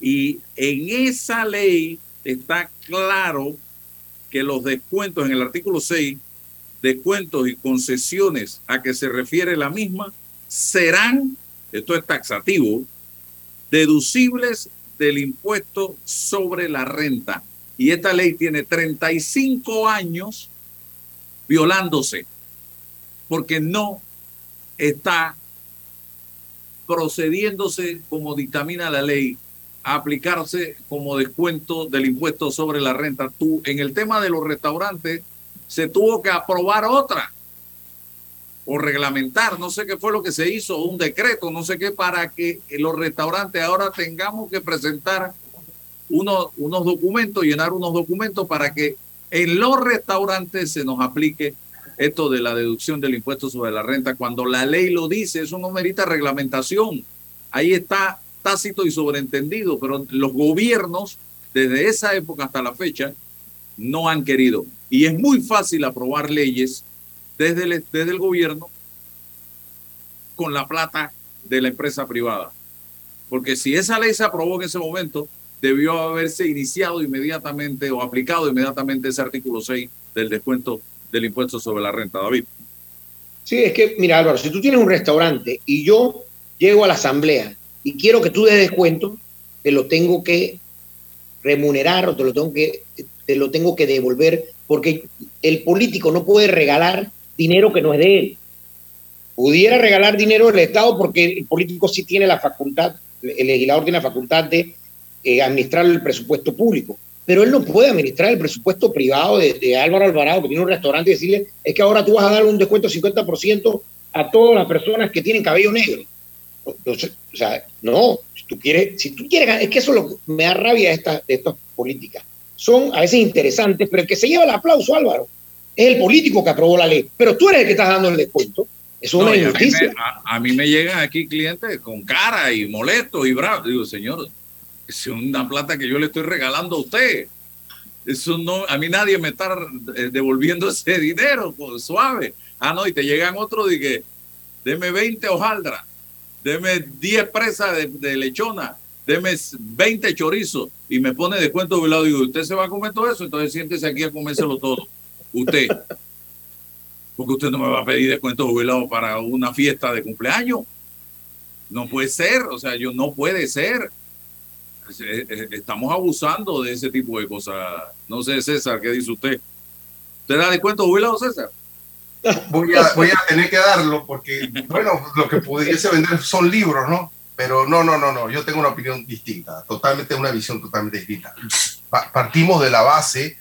Y en esa ley está claro que los descuentos en el artículo 6, descuentos y concesiones a que se refiere la misma, serán, esto es taxativo, deducibles del impuesto sobre la renta. Y esta ley tiene 35 años violándose, porque no está procediéndose como dictamina la ley aplicarse como descuento del impuesto sobre la renta. Tú, en el tema de los restaurantes, se tuvo que aprobar otra o reglamentar, no sé qué fue lo que se hizo, un decreto, no sé qué, para que los restaurantes ahora tengamos que presentar unos, unos documentos, llenar unos documentos para que en los restaurantes se nos aplique esto de la deducción del impuesto sobre la renta. Cuando la ley lo dice, eso no merita reglamentación. Ahí está tácito y sobreentendido, pero los gobiernos desde esa época hasta la fecha no han querido. Y es muy fácil aprobar leyes desde el, desde el gobierno con la plata de la empresa privada. Porque si esa ley se aprobó en ese momento, debió haberse iniciado inmediatamente o aplicado inmediatamente ese artículo 6 del descuento del impuesto sobre la renta, David. Sí, es que, mira Álvaro, si tú tienes un restaurante y yo llego a la asamblea y quiero que tú des descuento, te lo tengo que remunerar o te lo tengo que, te lo tengo que devolver, porque el político no puede regalar dinero que no es de él. Pudiera regalar dinero del Estado porque el político sí tiene la facultad, el legislador tiene la facultad de eh, administrar el presupuesto público. Pero él no puede administrar el presupuesto privado de, Álvaro Alvarado, que tiene un restaurante, y decirle, es que ahora tú vas a dar un descuento 50% a todas las personas que tienen cabello negro. Entonces, o sea, no, si tú quieres, si tú quieres, es que eso es lo que me da rabia de, esta, de estas políticas. Son a veces interesantes, pero el que se lleva el aplauso, Álvaro, es el político que aprobó la ley. Pero tú eres el que estás dando el descuento. Es una injusticia. A, mí me llegan aquí clientes con cara y molestos y bravos. Digo, señor, es una plata que yo le estoy regalando a usted. Eso no, a mí nadie me está eh, devolviendo ese dinero, pues, suave. Ah, no, y te llegan otros y que, deme 20 hojaldras, deme 10 presas de, lechona, deme 20 chorizos y me pone descuento jubilado. Digo, ¿usted se va a comer todo eso? Entonces siéntese aquí a comérselo todo. Usted. Porque usted no me va a pedir descuento jubilado para una fiesta de cumpleaños. No puede ser, o sea, yo no puede ser. Eh, eh, estamos abusando de ese tipo de cosas. No sé, César, ¿qué dice usted? ¿Usted da descuento jubilado, César? Voy a, voy a tener que darlo porque, bueno, lo que pudiese vender son libros, ¿no? Pero no, no, no, no, yo tengo una opinión distinta, totalmente una visión totalmente distinta. Partimos de la base,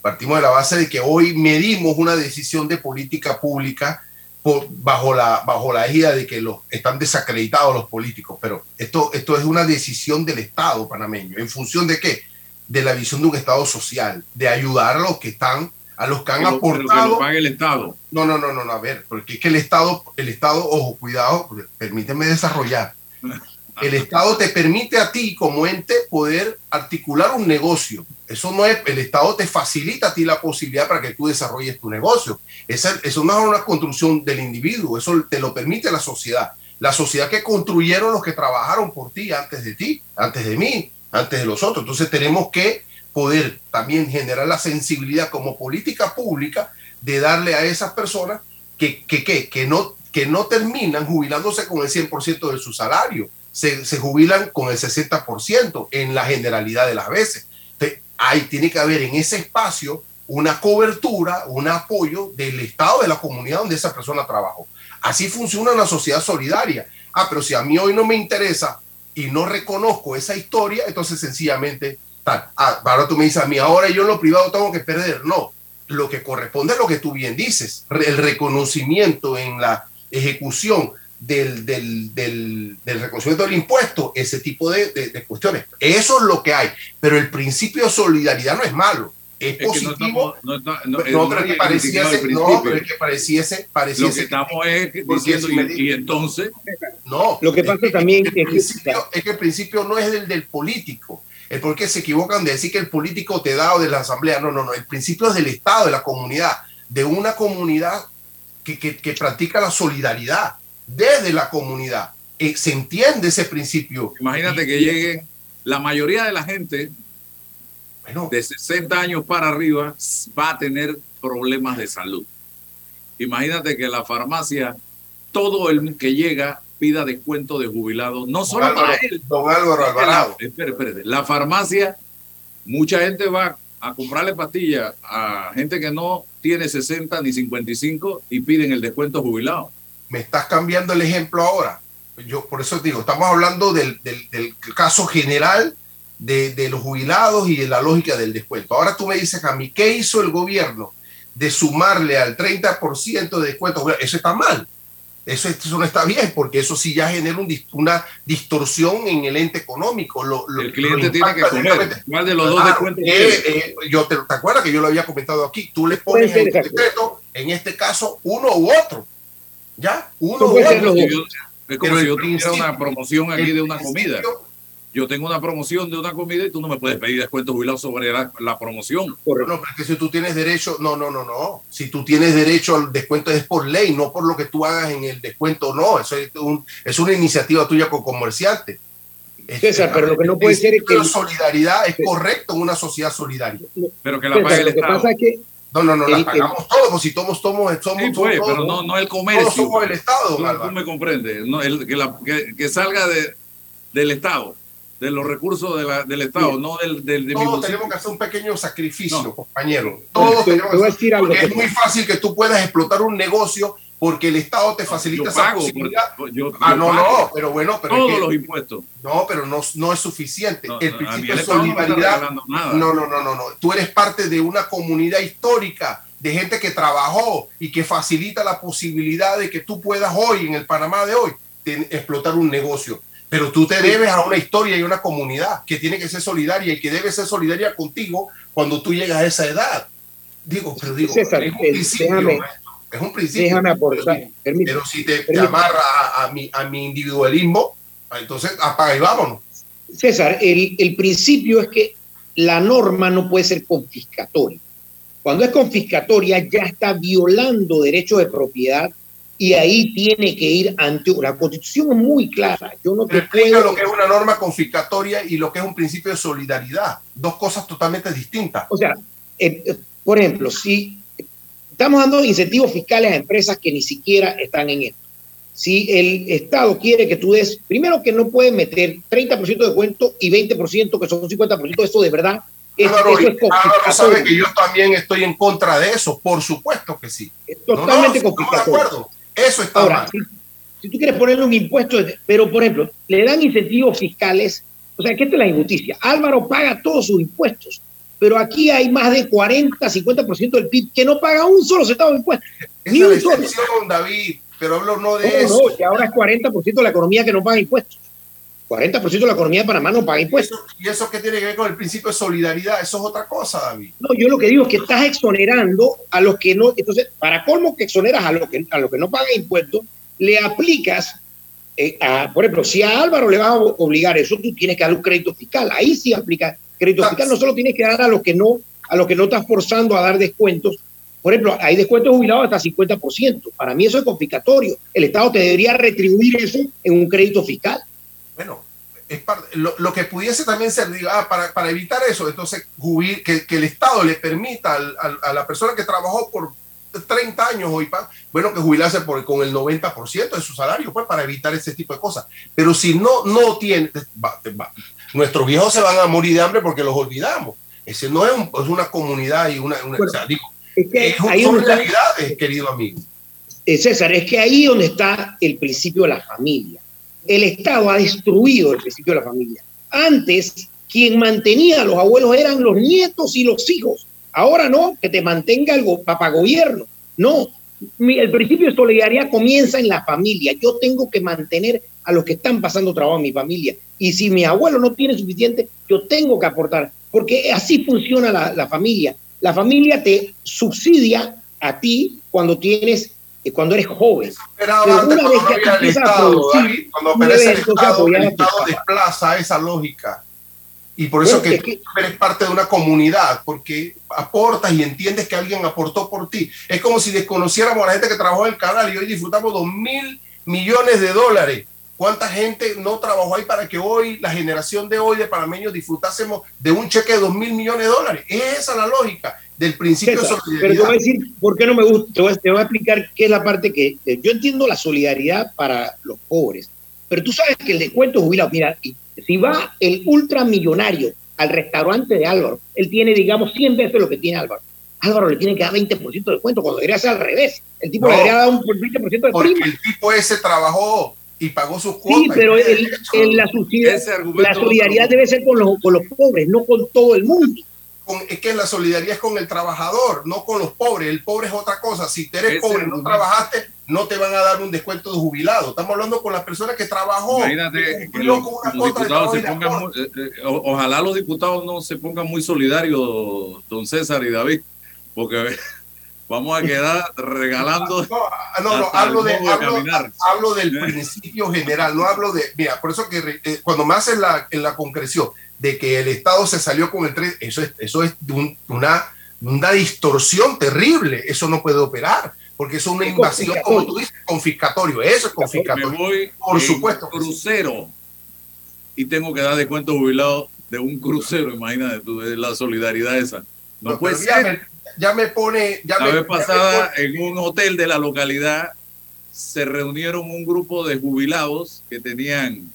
partimos de la base de que hoy medimos una decisión de política pública bajo, la, bajo la égida de que los, están desacreditados los políticos, pero esto, esto es una decisión del Estado panameño. ¿En función de qué? De la visión de un Estado social, de ayudar a los que están, a los que han aportado. que el Estado. No, no, no, no, a ver, porque es que el Estado, el Estado, ojo, cuidado, permíteme desarrollar. El Estado te permite a ti como ente poder articular un negocio. Eso no es, el Estado te facilita a ti la posibilidad para que tú desarrolles tu negocio. Esa, eso no es una construcción del individuo, eso te lo permite la sociedad. La sociedad que construyeron los que trabajaron por ti antes de ti, antes de mí, antes de los otros. Entonces tenemos que poder también generar la sensibilidad como política pública de darle a esas personas que, que, que, que no, que no terminan jubilándose con el 100% de su salario se, jubilan con el 60% en la generalidad de las veces. Entonces, ahí tiene que haber en ese espacio una cobertura, un apoyo del Estado, de la comunidad donde esa persona trabajó. Así funciona una sociedad solidaria. Ah, pero si a mí hoy no me interesa y no reconozco esa historia, entonces sencillamente, tal. Ah, ahora tú me dices a mí, ahora yo en lo privado tengo que perder. No, lo que corresponde es lo que tú bien dices, el reconocimiento en la ejecución del, del, del, reconocimiento del impuesto, ese tipo de, de, cuestiones. Eso es lo que hay, pero el principio de solidaridad no es malo. Es, positivo. No, no, no, no, pero es que pareciese, no, pero es que pareciese, pareciese. Lo que estamos es diciendo, y, y, entonces. No, lo que pasa también es, que, el principio, es que el principio no es el del político. El por qué se equivocan de decir que el político te da o de la asamblea. No, no, no. El principio es del Estado, de la comunidad, de una comunidad que, que, que practica la solidaridad desde la comunidad. Eh, se entiende ese principio. Imagínate que llegue la mayoría de la gente bueno, de 60 años para arriba va a tener problemas de salud. Imagínate que la farmacia, todo el que llega pida descuento de jubilado, no solo para él. Don Álvaro Alvarado. Espere, espere. La farmacia, mucha gente va a comprarle pastillas a gente que no tiene 60 ni 55 y piden el descuento jubilado me estás cambiando el ejemplo ahora. Yo por eso digo, estamos hablando del, del, caso general de, de, los jubilados y de la lógica del descuento. Ahora tú me dices a mí, ¿qué hizo el gobierno de sumarle al 30% de descuento? Eso está mal. Eso, eso, no está bien, porque eso sí ya genera un, una distorsión en el ente económico. Lo, el cliente tiene que comer. ¿Cuál de los dos descuentos? Eh, eh, yo te, te, acuerdas que yo lo había comentado aquí. Tú le pones el decreto, en este caso, uno u otro. ¿Ya? Uno Es como si yo tuviera una promoción aquí de una comida. Yo tengo una promoción de una comida y tú no me puedes pedir descuento jubilado sobre la, promoción. No, pero es que si tú tienes derecho, no, no, no, no. Si tú tienes derecho al descuento es por ley, no por lo que tú hagas en el descuento, no. Eso es, un, es una iniciativa tuya como comerciante. César, pero lo que no puede ser es que la solidaridad es correcto en una sociedad solidaria. Pero que la pague el Estado. Pasa es que no, no, no, las pagamos todos, pues si somos, somos, somos, sí, pues, pero no, no el comercio. Todos somos el Estado. Tú, me comprendes, no, el, que, la, que, que, salga de, del Estado, de los recursos de la, del Estado, no del, del de Todos tenemos que hacer un pequeño sacrificio, compañero. Todos tenemos que hacer, algo, porque es muy fácil que tú puedas explotar un negocio porque el Estado te No, facilita yo esa pago, posibilidad. por- yo- Ah, yo no, pago no, pero bueno, pero es todos que- los impuestos. no, pero no, no es suficiente. No, el no, principio de no solidaridad. No, no, no, no, no. Tú eres parte de una comunidad histórica de gente que trabajó y que facilita la posibilidad de que tú puedas hoy, en el Panamá de hoy, explotar un negocio. Pero tú te debes a una historia y una comunidad que tiene que ser solidaria y que debe ser solidaria contigo cuando tú llegas a esa edad. Digo, pero digo, César, es un eh, principio. déjame- es un principio. Déjame aportar. Pero, pero si te, te Permíteme. amarra a, a mi, a mi individualismo, entonces apaga y vámonos. César, el, el principio es que la norma no puede ser confiscatoria. Cuando es confiscatoria ya está violando derechos de propiedad y ahí tiene que ir ante la constitución es muy clara. Yo no te explica puedo, lo que es una norma confiscatoria y lo que es un principio de solidaridad. Dos cosas totalmente distintas. o sea, eh, eh, por ejemplo, si estamos dando incentivos fiscales a empresas que ni siquiera están en esto. Si el Estado quiere que tú des, primero que no puedes meter 30% de cuento y 20% que son 50%, eso de verdad, es, Álvaro, eso es Álvaro sabe que yo también estoy en contra de eso. Por supuesto que sí. Es No, no, totalmente de confiscatorio. acuerdo. Eso está Ahora, mal. si, si tú quieres ponerle un impuesto, pero por ejemplo, le dan incentivos fiscales, o sea, ¿qué es la injusticia? Álvaro paga todos sus impuestos, pero aquí hay más de 40, 50% del PIB que no paga un solo centavo de impuestos. Esa ni un solo. David. Pero hablo no de No, eso. no, que ahora es 40% de la economía que no paga impuestos. 40% de la economía de Panamá no paga impuestos. Eso- ¿Y eso qué tiene que ver con el principio de solidaridad? Eso es otra cosa, David. No, yo lo que digo es que estás exonerando a los que no. Entonces, para colmo que exoneras a los que, a los que no pagan impuestos, le aplicas, eh, a, por ejemplo, si a Álvaro le vas a obligar eso, tú tienes que dar un crédito fiscal. Ahí sí aplica crédito Ah, fiscal. No solo tienes que dar a los que no, a los que no estás forzando a dar descuentos. Por ejemplo, hay descuentos jubilados hasta 50%. Para mí eso es confiscatorio. El Estado te debería retribuir eso en un crédito fiscal. Bueno, es parte- lo, lo que pudiese también ser, digo, ah, para, para evitar eso, entonces jubil- que, que el Estado le permita al- al- a la persona que trabajó por 30 años hoy, bueno, que jubilarse por, con el 90% de su salario, pues para evitar ese tipo de cosas. Pero si no, no tiene, va- va- nuestros viejos se van a morir de hambre porque los olvidamos. Ese no es, un- es una comunidad y una, una- Bueno, o sea, digo, Es que es un- son realidades, querido amigo. Eh, César, es que ahí donde está el principio de la familia. El Estado ha destruido el principio de la familia. Antes, quien mantenía a los abuelos eran los nietos y los hijos. Ahora no, que te mantenga el go- papagobierno. No, el principio de solidaridad comienza en la familia. Yo tengo que mantener a los que están pasando trabajo en mi familia. Y si mi abuelo no tiene suficiente, yo tengo que aportar. Porque así funciona la, la familia. La familia te subsidia a ti cuando tienes, eh, cuando eres joven. Pero una cuando vez que el Estado, David, cuando aparece el que Estado, el Estado desplaza esa lógica. Y por eso que que- tú eres parte de una comunidad, porque aportas y entiendes que alguien aportó por ti. Es como si desconociéramos a la gente que trabajó en el canal y hoy disfrutamos dos mil millones de dólares. ¿Cuánta gente no trabajó ahí para que hoy, la generación de hoy de panameños, disfrutásemos de un cheque de dos mil millones de dólares? Es esa la lógica del principio César, de pero te voy a solidaridad. decir por qué no me gusta, te voy a, te voy a explicar qué es la parte que eh, yo entiendo la solidaridad para los pobres, pero tú sabes que el descuento jubilado, mira, si va el ultramillonario al restaurante de Álvaro, él tiene, digamos, 100 veces lo que tiene Álvaro. Álvaro le tiene que dar 20% de descuento, cuando debería ser al revés. El tipo No, le debería dar un 20% de Porque prima. el tipo ese trabajó y pagó sus cuotas. Sí, pero el- la, la solidaridad debe ser con los, con los pobres, no con todo el mundo. con- es que la solidaridad es con el trabajador, no con los pobres. El pobre es otra cosa. Si te eres Ese pobre, no trabajaste, no te van a dar un descuento de jubilado. Estamos hablando con la persona que trabajó. Imagínate que los, los diputados se pongan eh, eh, ojalá los diputados no se pongan muy solidarios, don César y David, porque vamos a quedar regalando. No, no, hablo, de, de hablo, caminar. hablo del principio general, no hablo de, mira, por eso que eh, cuando me hacen la, en la concreción de que el Estado se salió con el 3, eso es, eso es de un- una, una distorsión terrible, eso no puede operar, porque eso es una invasión, como tú dices, confiscatorio, eso es Me confiscatorio. voy Por en supuesto crucero y tengo que dar descuento jubilado de un crucero, imagínate tú, es la solidaridad esa. No, No, puede ser. Ya me pone, ya La me, vez ya me pasada, pone- en un hotel de la localidad, se reunieron un grupo de jubilados que tenían,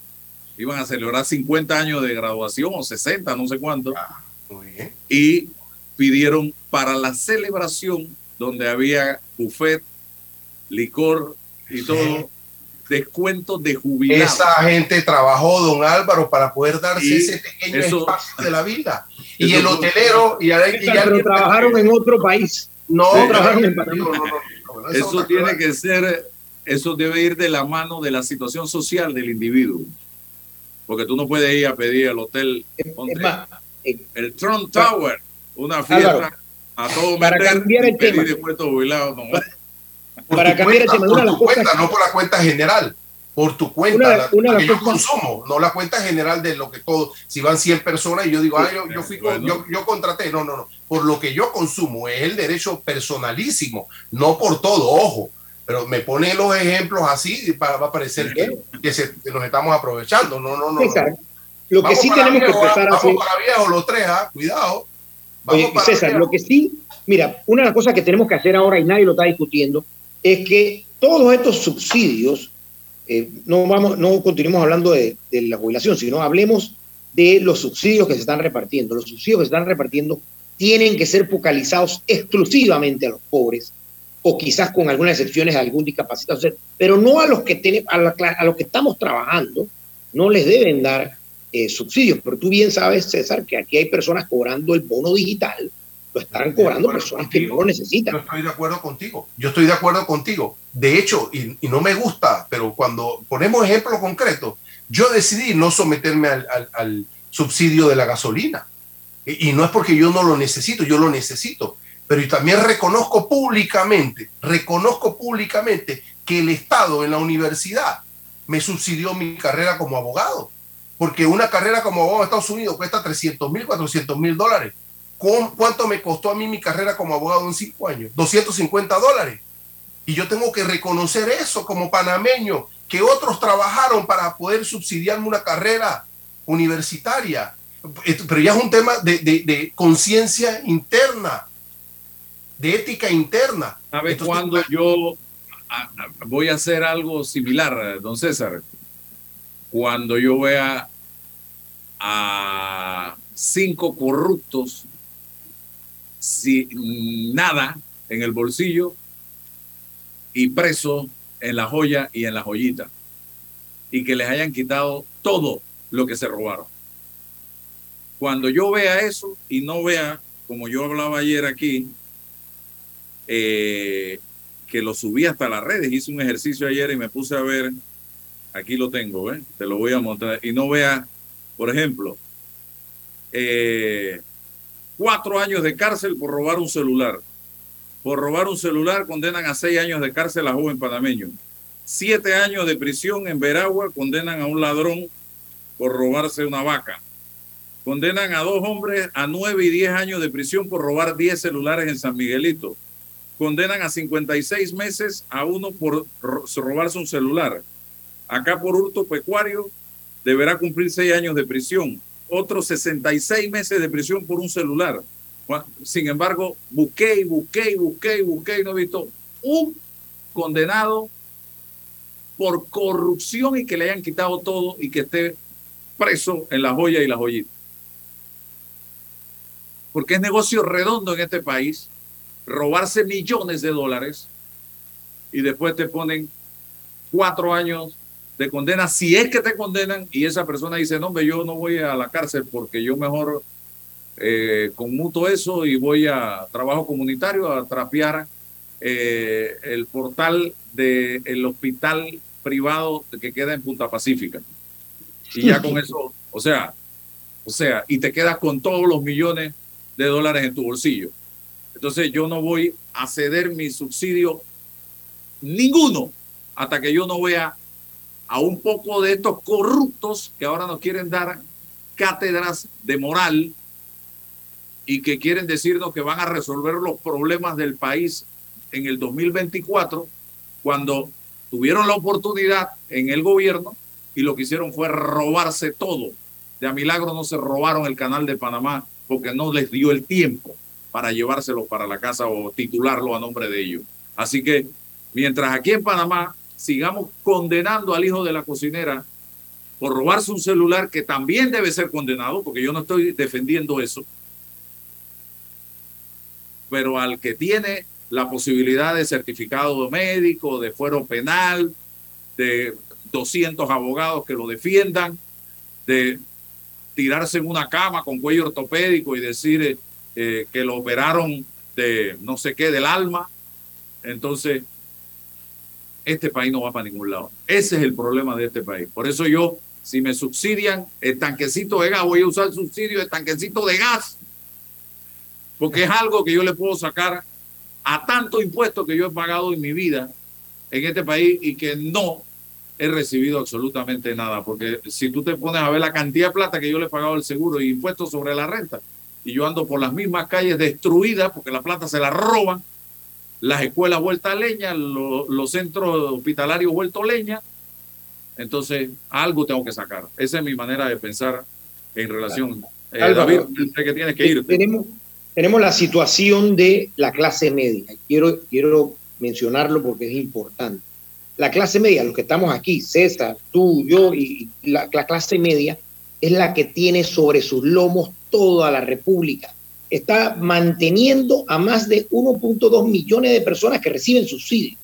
iban a celebrar 50 años de graduación o 60, no sé cuánto, Muy bien. y pidieron para la celebración donde había buffet licor y todo, descuentos de jubilados. Esa gente trabajó, don Álvaro, para poder darse ese pequeño espacio de la vida. Y el hotelero, y, pero trabajaron en otro país. No, trabajaron en eso tiene que ser, eso debe ir de la mano de la situación social del individuo. Porque tú no puedes ir a pedir al hotel eh, el Trump Tower, una fiesta a todo para cambiar el tema. Para cambiar el tema, por tu cuenta, no por la cuenta general por tu cuenta, una, la, que yo consumo, no la cuenta general de lo que todo, si van 100 personas y yo digo, ah, yo, yo, fui, yo, yo, contraté, no, no, no, por lo que yo consumo, es el derecho personalísimo, no por todo, ojo, pero me pone los ejemplos así para, va a parecer que, que, se, nos estamos aprovechando, no, no, no. Lo que sí tenemos que empezar a hacer... Vamos para viejo los tres, ¿ah? cuidado. Oye, César, lo que sí, mira, una de las cosas que tenemos que hacer ahora y nadie lo está discutiendo es que todos estos subsidios eh, no, vamos, no continuemos hablando de, la jubilación, sino hablemos de los subsidios que se están repartiendo. Los subsidios que se están repartiendo tienen que ser focalizados exclusivamente a los pobres o quizás con algunas excepciones a algún discapacitado, pero no a los que a, los que estamos trabajando, no les deben dar eh, subsidios. Pero tú bien sabes, César, que aquí hay personas cobrando el bono digital lo estarán cobrando personas que no lo necesitan. Yo estoy de acuerdo contigo. Yo estoy de acuerdo contigo. De hecho, y, no me gusta, pero cuando ponemos ejemplos concretos, yo decidí no someterme al, subsidio de la gasolina. Y, y, no es porque yo no lo necesito, yo lo necesito. Pero también reconozco públicamente, reconozco públicamente que el Estado en la universidad me subsidió mi carrera como abogado. Porque una carrera como abogado en Estados Unidos cuesta 300 mil, 400 mil dólares ¿Cuánto me costó a mí mi carrera como abogado en cinco años? 250 dólares. Y yo tengo que reconocer eso como panameño, que otros trabajaron para poder subsidiarme una carrera universitaria. Pero ya es un tema de, conciencia interna, de ética interna. ¿Sabes cuándo yo voy a hacer algo similar, don César? Cuando yo vea a cinco corruptos sin nada en el bolsillo y preso en la joya y en la joyita. Y que les hayan quitado todo lo que se robaron. Cuando yo vea eso y no vea, como yo hablaba ayer aquí, eh, que lo subí hasta las redes, hice un ejercicio ayer y me puse a ver, aquí lo tengo, te lo voy a mostrar, y no vea, por ejemplo, eh, cuatro años de cárcel por robar un celular. Por robar un celular condenan a seis años de cárcel a joven panameño. Siete años de prisión en Veragua condenan a un ladrón por robarse una vaca. Condenan a dos hombres a nueve y diez años de prisión por robar diez celulares en San Miguelito. Condenan a 56 meses a uno por robarse un celular. Acá por hurto pecuario deberá cumplir seis años de prisión otros 66 meses de prisión por un celular. Sin embargo, busqué y busqué y busqué y busqué y no he visto un condenado por corrupción y que le hayan quitado todo y que esté preso en la joya y la joyita. Porque es negocio redondo en este país robarse millones de dólares y después te ponen cuatro años te condena si es que te condenan y esa persona dice, no, yo no voy a la cárcel porque yo mejor eh, conmuto eso y voy a trabajo comunitario a trapear eh, el portal del hospital privado que queda en Punta Pacífica. Y ya con eso, o sea, o sea, y te quedas con todos los millones de dólares en tu bolsillo. Entonces yo no voy a ceder mi subsidio ninguno hasta que yo no vea a un poco de estos corruptos que ahora nos quieren dar cátedras de moral y que quieren decirnos que van a resolver los problemas del país en el 2024, cuando tuvieron la oportunidad en el gobierno y lo que hicieron fue robarse todo. De a milagro no se robaron el canal de Panamá porque no les dio el tiempo para llevárselo para la casa o titularlo a nombre de ellos. Así que mientras aquí en Panamá sigamos condenando al hijo de la cocinera por robarse un celular que también debe ser condenado, porque yo no estoy defendiendo eso, pero al que tiene la posibilidad de certificado médico, de fuero penal, de 200 abogados que lo defiendan, de tirarse en una cama con cuello ortopédico y decir eh, que lo operaron de no sé qué, del alma. Entonces, este país no va para ningún lado. Ese es el problema de este país. Por eso yo, si me subsidian el tanquecito de gas, voy a usar el subsidio de tanquecito de gas, porque es algo que yo le puedo sacar a tanto impuesto que yo he pagado en mi vida en este país y que no he recibido absolutamente nada, porque si tú te pones a ver la cantidad de plata que yo le he pagado al seguro y impuestos sobre la renta, y yo ando por las mismas calles destruidas porque la plata se la roban, las escuelas vueltas a leña, los centros hospitalarios vueltos leña. Entonces, algo tengo que sacar. Esa es mi manera de pensar en relación. Eh, David, que tienes que ir. Tenemos, tenemos la situación de la clase media. Quiero, quiero mencionarlo porque es importante. La clase media, los que estamos aquí, César, tú, yo y la, la clase media, es la que tiene sobre sus lomos toda la República está manteniendo a más de 1.2 millones de personas que reciben subsidios.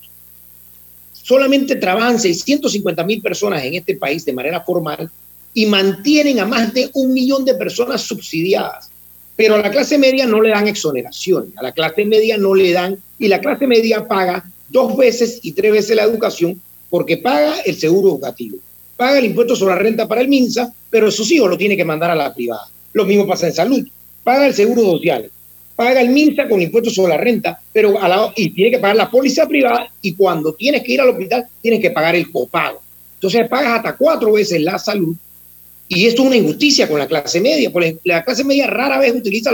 Solamente trabajan 650 mil personas en este país de manera formal y mantienen a más de un millón de personas subsidiadas. Pero a la clase media no le dan exoneración, a la clase media no le dan, y la clase media paga dos veces y tres veces la educación porque paga el seguro educativo, paga el impuesto sobre la renta para el MINSA, pero sus hijos lo tiene que mandar a la privada. Lo mismo pasa en salud paga el seguro social, paga el MINSA con impuestos sobre la renta, pero a la, y tiene que pagar la póliza privada y cuando tienes que ir al hospital tienes que pagar el copago. Entonces pagas hasta cuatro veces la salud y esto es una injusticia con la clase media, porque la clase media rara vez utiliza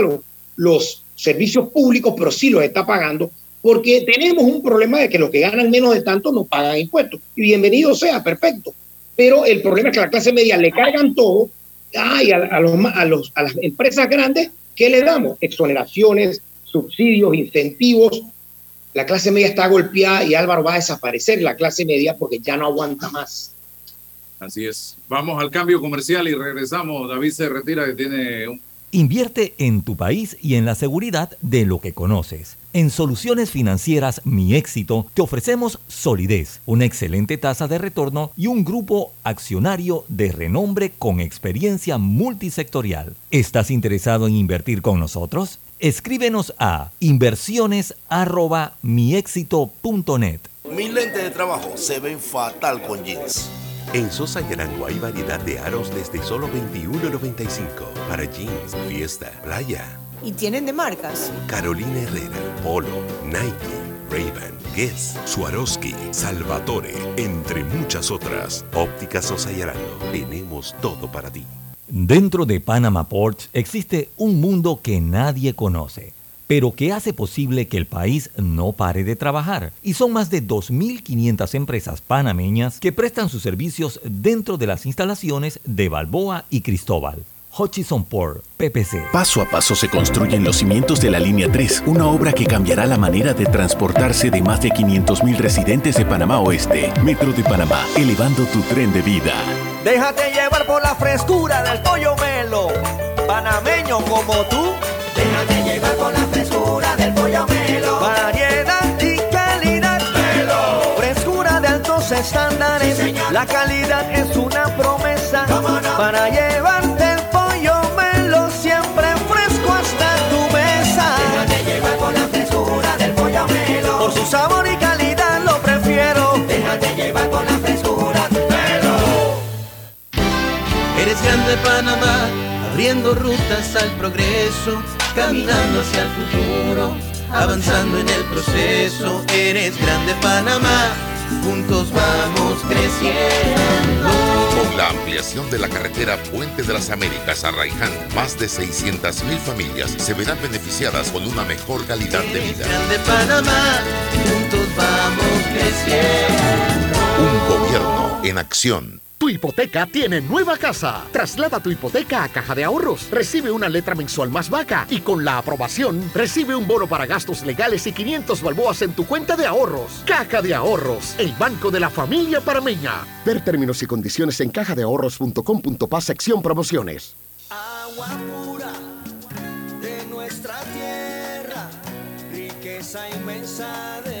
los, servicios públicos, pero sí los está pagando porque tenemos un problema de que los que ganan menos de tanto no pagan impuestos. Y bienvenido sea, perfecto. Pero el problema es que a la clase media le cargan todo, ay, a, a, los, a las empresas grandes ¿Qué le damos? Exoneraciones, subsidios, incentivos. La clase media está golpeada y Álvaro va a desaparecer la clase media porque ya no aguanta más. Así es. Vamos al cambio comercial y regresamos. David se retira que tiene un Invierte en tu país y en la seguridad de lo que conoces. En Soluciones Financieras Mi Éxito te ofrecemos solidez, una excelente tasa de retorno y un grupo accionario de renombre con experiencia multisectorial. ¿Estás interesado en invertir con nosotros? Escríbenos a inversiones@miexito.net. Mis lentes de trabajo se ven fatal con jeans. En Sosa Yarango hay variedad de aros desde solo $21.95 para jeans, fiesta, playa. ¿Y tienen de marcas? Carolina Herrera, Polo, Nike, Ray-Ban, Guess, Swarovski, Salvatore, entre muchas otras. Óptica Sosa Yarango, tenemos todo para ti. Dentro de Panama Ports existe un mundo que nadie conoce pero que hace posible que el país no pare de trabajar. Y son más de 2.500 empresas panameñas que prestan sus servicios dentro de las instalaciones de Balboa y Cristóbal. Hutchison Port, PPC. Paso a paso se construyen los cimientos de la Línea 3, una obra que cambiará la manera de transportarse de más de 500.000 residentes de Panamá Oeste. Metro de Panamá, elevando tu tren de vida. Déjate llevar por la frescura del pollo melo, panameño como tú. Déjate llevar por la frescura del pollo melo. Variedad y calidad. Melo. Frescura de altos estándares. la calidad es una promesa. Para llevarte su sabor y calidad lo prefiero. Déjate llevar por la frescura del melo. Eres grande Panamá, abriendo rutas al progreso caminando hacia el futuro, avanzando en el proceso. Eres grande Panamá, juntos vamos creciendo. Con la ampliación de la carretera Puente de las Américas a Raiján, más de 600 mil familias se verán beneficiadas con una mejor calidad de vida. Grande Panamá, juntos vamos creciendo. Un gobierno en acción. Tu hipoteca tiene nueva casa. Traslada tu hipoteca a Caja de Ahorros. Recibe una letra mensual más vaca y con la aprobación recibe un bono para gastos legales y 500 balboas en tu cuenta de ahorros. Caja de Ahorros, el banco de la familia parameña. Ver términos y condiciones en cajadeahorros.com.pa sección promociones. Agua pura de nuestra tierra, riqueza inmensa de.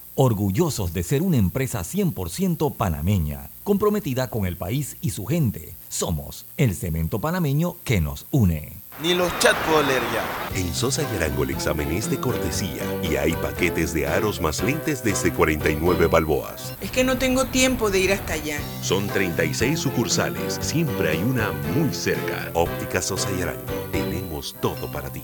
orgullosos de ser una empresa 100% panameña, comprometida con el país y su gente. Somos el cemento panameño que nos une. Ni los chats puedo leer ya. En Sosa y Arango el examen es de cortesía y hay paquetes de aros más lentes desde 49 balboas. Es que no tengo tiempo de ir hasta allá. Son 36 sucursales, siempre hay una muy cerca. Óptica Sosa y Arango, tenemos todo para ti.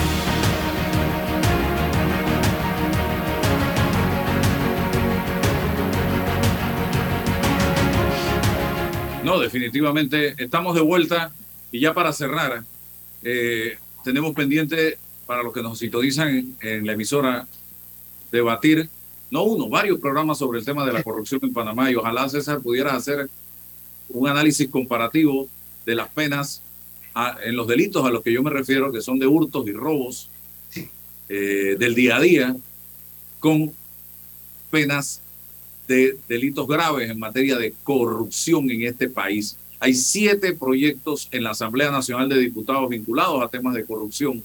No, definitivamente estamos de vuelta y ya para cerrar, eh, tenemos pendiente para los que nos sintonizan en, la emisora debatir, no uno, varios programas sobre el tema de la corrupción en Panamá y ojalá César pudiera hacer un análisis comparativo de las penas a- en los delitos a los que yo me refiero, que son de hurtos y robos eh, del día a día, con penas de delitos graves en materia de corrupción en este país. Hay siete proyectos en la Asamblea Nacional de Diputados vinculados a temas de corrupción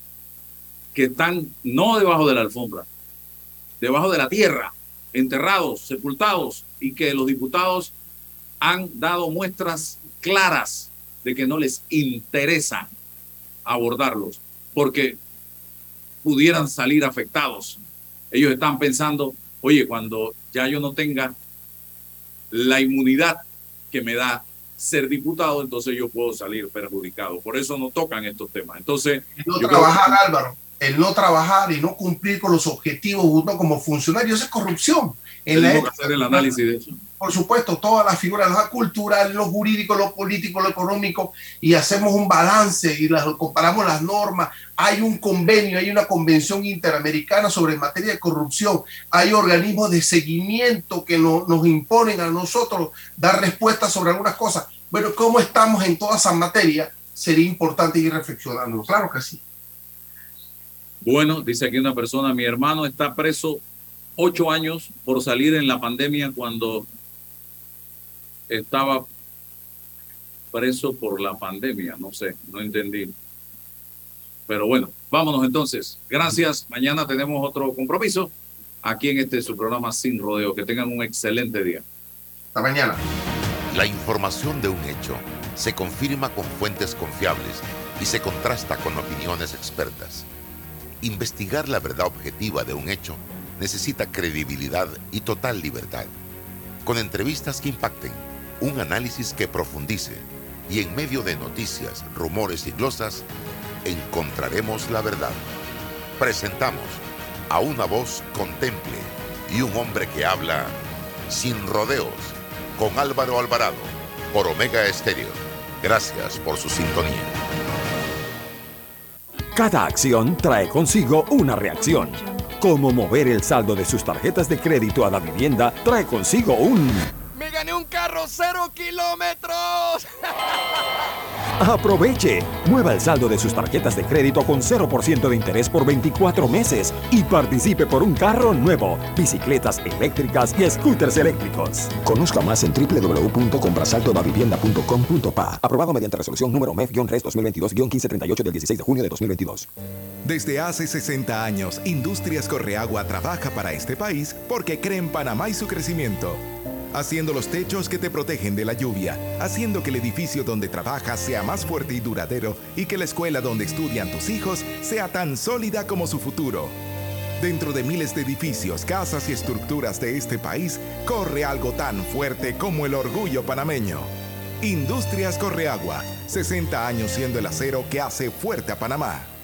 que están no debajo de la alfombra, debajo de la tierra, enterrados, sepultados, y que los diputados han dado muestras claras de que no les interesa abordarlos, porque pudieran salir afectados. Ellos están pensando, oye, cuando ya yo no tenga la inmunidad que me da ser diputado, entonces yo puedo salir perjudicado. Por eso no tocan estos temas. Entonces, no yo trabajar, Álvaro, el no trabajar y no cumplir con los objetivos uno como funcionario, eso es corrupción. En la tenemos que hacer el análisis de eso. Por supuesto, todas las figuras, lo cultural, lo jurídico, lo político, lo económico, y hacemos un balance y las, comparamos las normas. Hay un convenio, hay una convención interamericana sobre materia de corrupción, hay organismos de seguimiento que no- nos imponen a nosotros dar respuestas sobre algunas cosas. Bueno, ¿cómo estamos en toda esa materia? Sería importante ir reflexionando. Claro que sí. Bueno, dice aquí una persona, mi hermano está preso ocho años por salir en la pandemia cuando estaba preso por la pandemia. No sé, no entendí. Pero bueno, vámonos entonces. Gracias. Mañana tenemos otro compromiso aquí en este su programa Sin Rodeo. Que tengan un excelente día. Hasta mañana. La información de un hecho se confirma con fuentes confiables y se contrasta con opiniones expertas. Investigar la verdad objetiva de un hecho necesita credibilidad y total libertad. Con entrevistas que impacten, un análisis que profundice y en medio de noticias, rumores y glosas, encontraremos la verdad. Presentamos a una voz contemple y un hombre que habla sin rodeos con Álvaro Alvarado por Omega Estéreo. Gracias por su sintonía. Cada acción trae consigo una reacción. Como mover el saldo de sus tarjetas de crédito a la vivienda trae consigo un... ¡Me gané un carro cero kilómetros! Aproveche. Mueva el saldo de sus tarjetas de crédito con 0% de interés por 24 meses y participe por un carro nuevo, bicicletas eléctricas y scooters eléctricos. Conozca más en www.comprasaldodavivienda.com.pa. Aprobado mediante resolución número MEF-RES 2022-1538 del 16 de junio de 2022. Desde hace 60 años, Industrias Correagua trabaja para este país porque cree en Panamá y su crecimiento haciendo los techos que te protegen de la lluvia, haciendo que el edificio donde trabajas sea más fuerte y duradero y que la escuela donde estudian tus hijos sea tan sólida como su futuro. Dentro de miles de edificios, casas y estructuras de este país, corre algo tan fuerte como el orgullo panameño. Industrias Correagua, 60 años siendo el acero que hace fuerte a Panamá.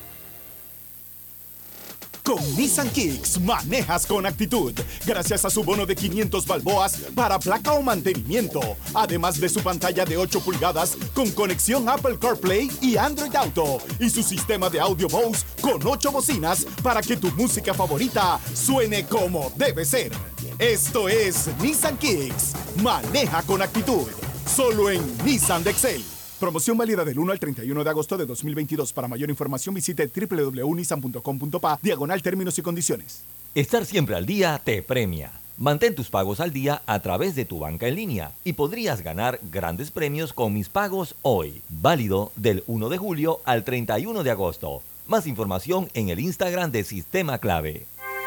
Con Nissan Kicks manejas con actitud, gracias a su bono de 500 balboas para placa o mantenimiento, además de su pantalla de 8 pulgadas con conexión Apple CarPlay y Android Auto, y su sistema de audio Bose con 8 bocinas para que tu música favorita suene como debe ser. Esto es Nissan Kicks, maneja con actitud, solo en Nissan de Excel. Promoción válida del 1 al 31 de agosto de 2022. Para mayor información visite www.nissan.com.pa diagonal términos y condiciones. Estar siempre al día te premia. Mantén tus pagos al día a través de tu banca en línea y podrías ganar grandes premios con mis pagos hoy. Válido del 1 de julio al 31 de agosto. Más información en el Instagram de Sistema Clave.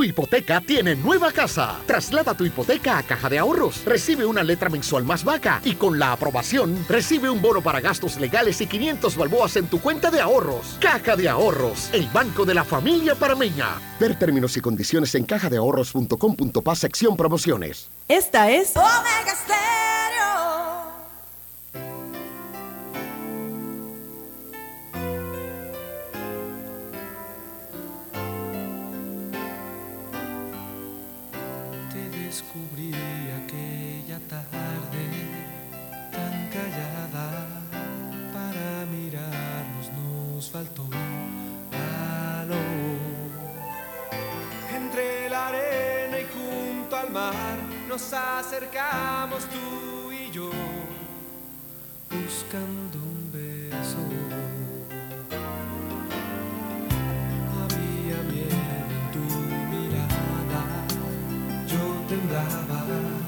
Tu hipoteca tiene nueva casa. Traslada tu hipoteca a Caja de Ahorros. Recibe una letra mensual más vaca y con la aprobación recibe un bono para gastos legales y 500 balboas en tu cuenta de ahorros. Caja de Ahorros, el banco de la familia parameña. Ver términos y condiciones en cajadeahorros.com.pa sección promociones. Esta es Omega Stereo. nos acercamos tú y yo buscando un beso. Había miedo en tu mirada, yo temblaba.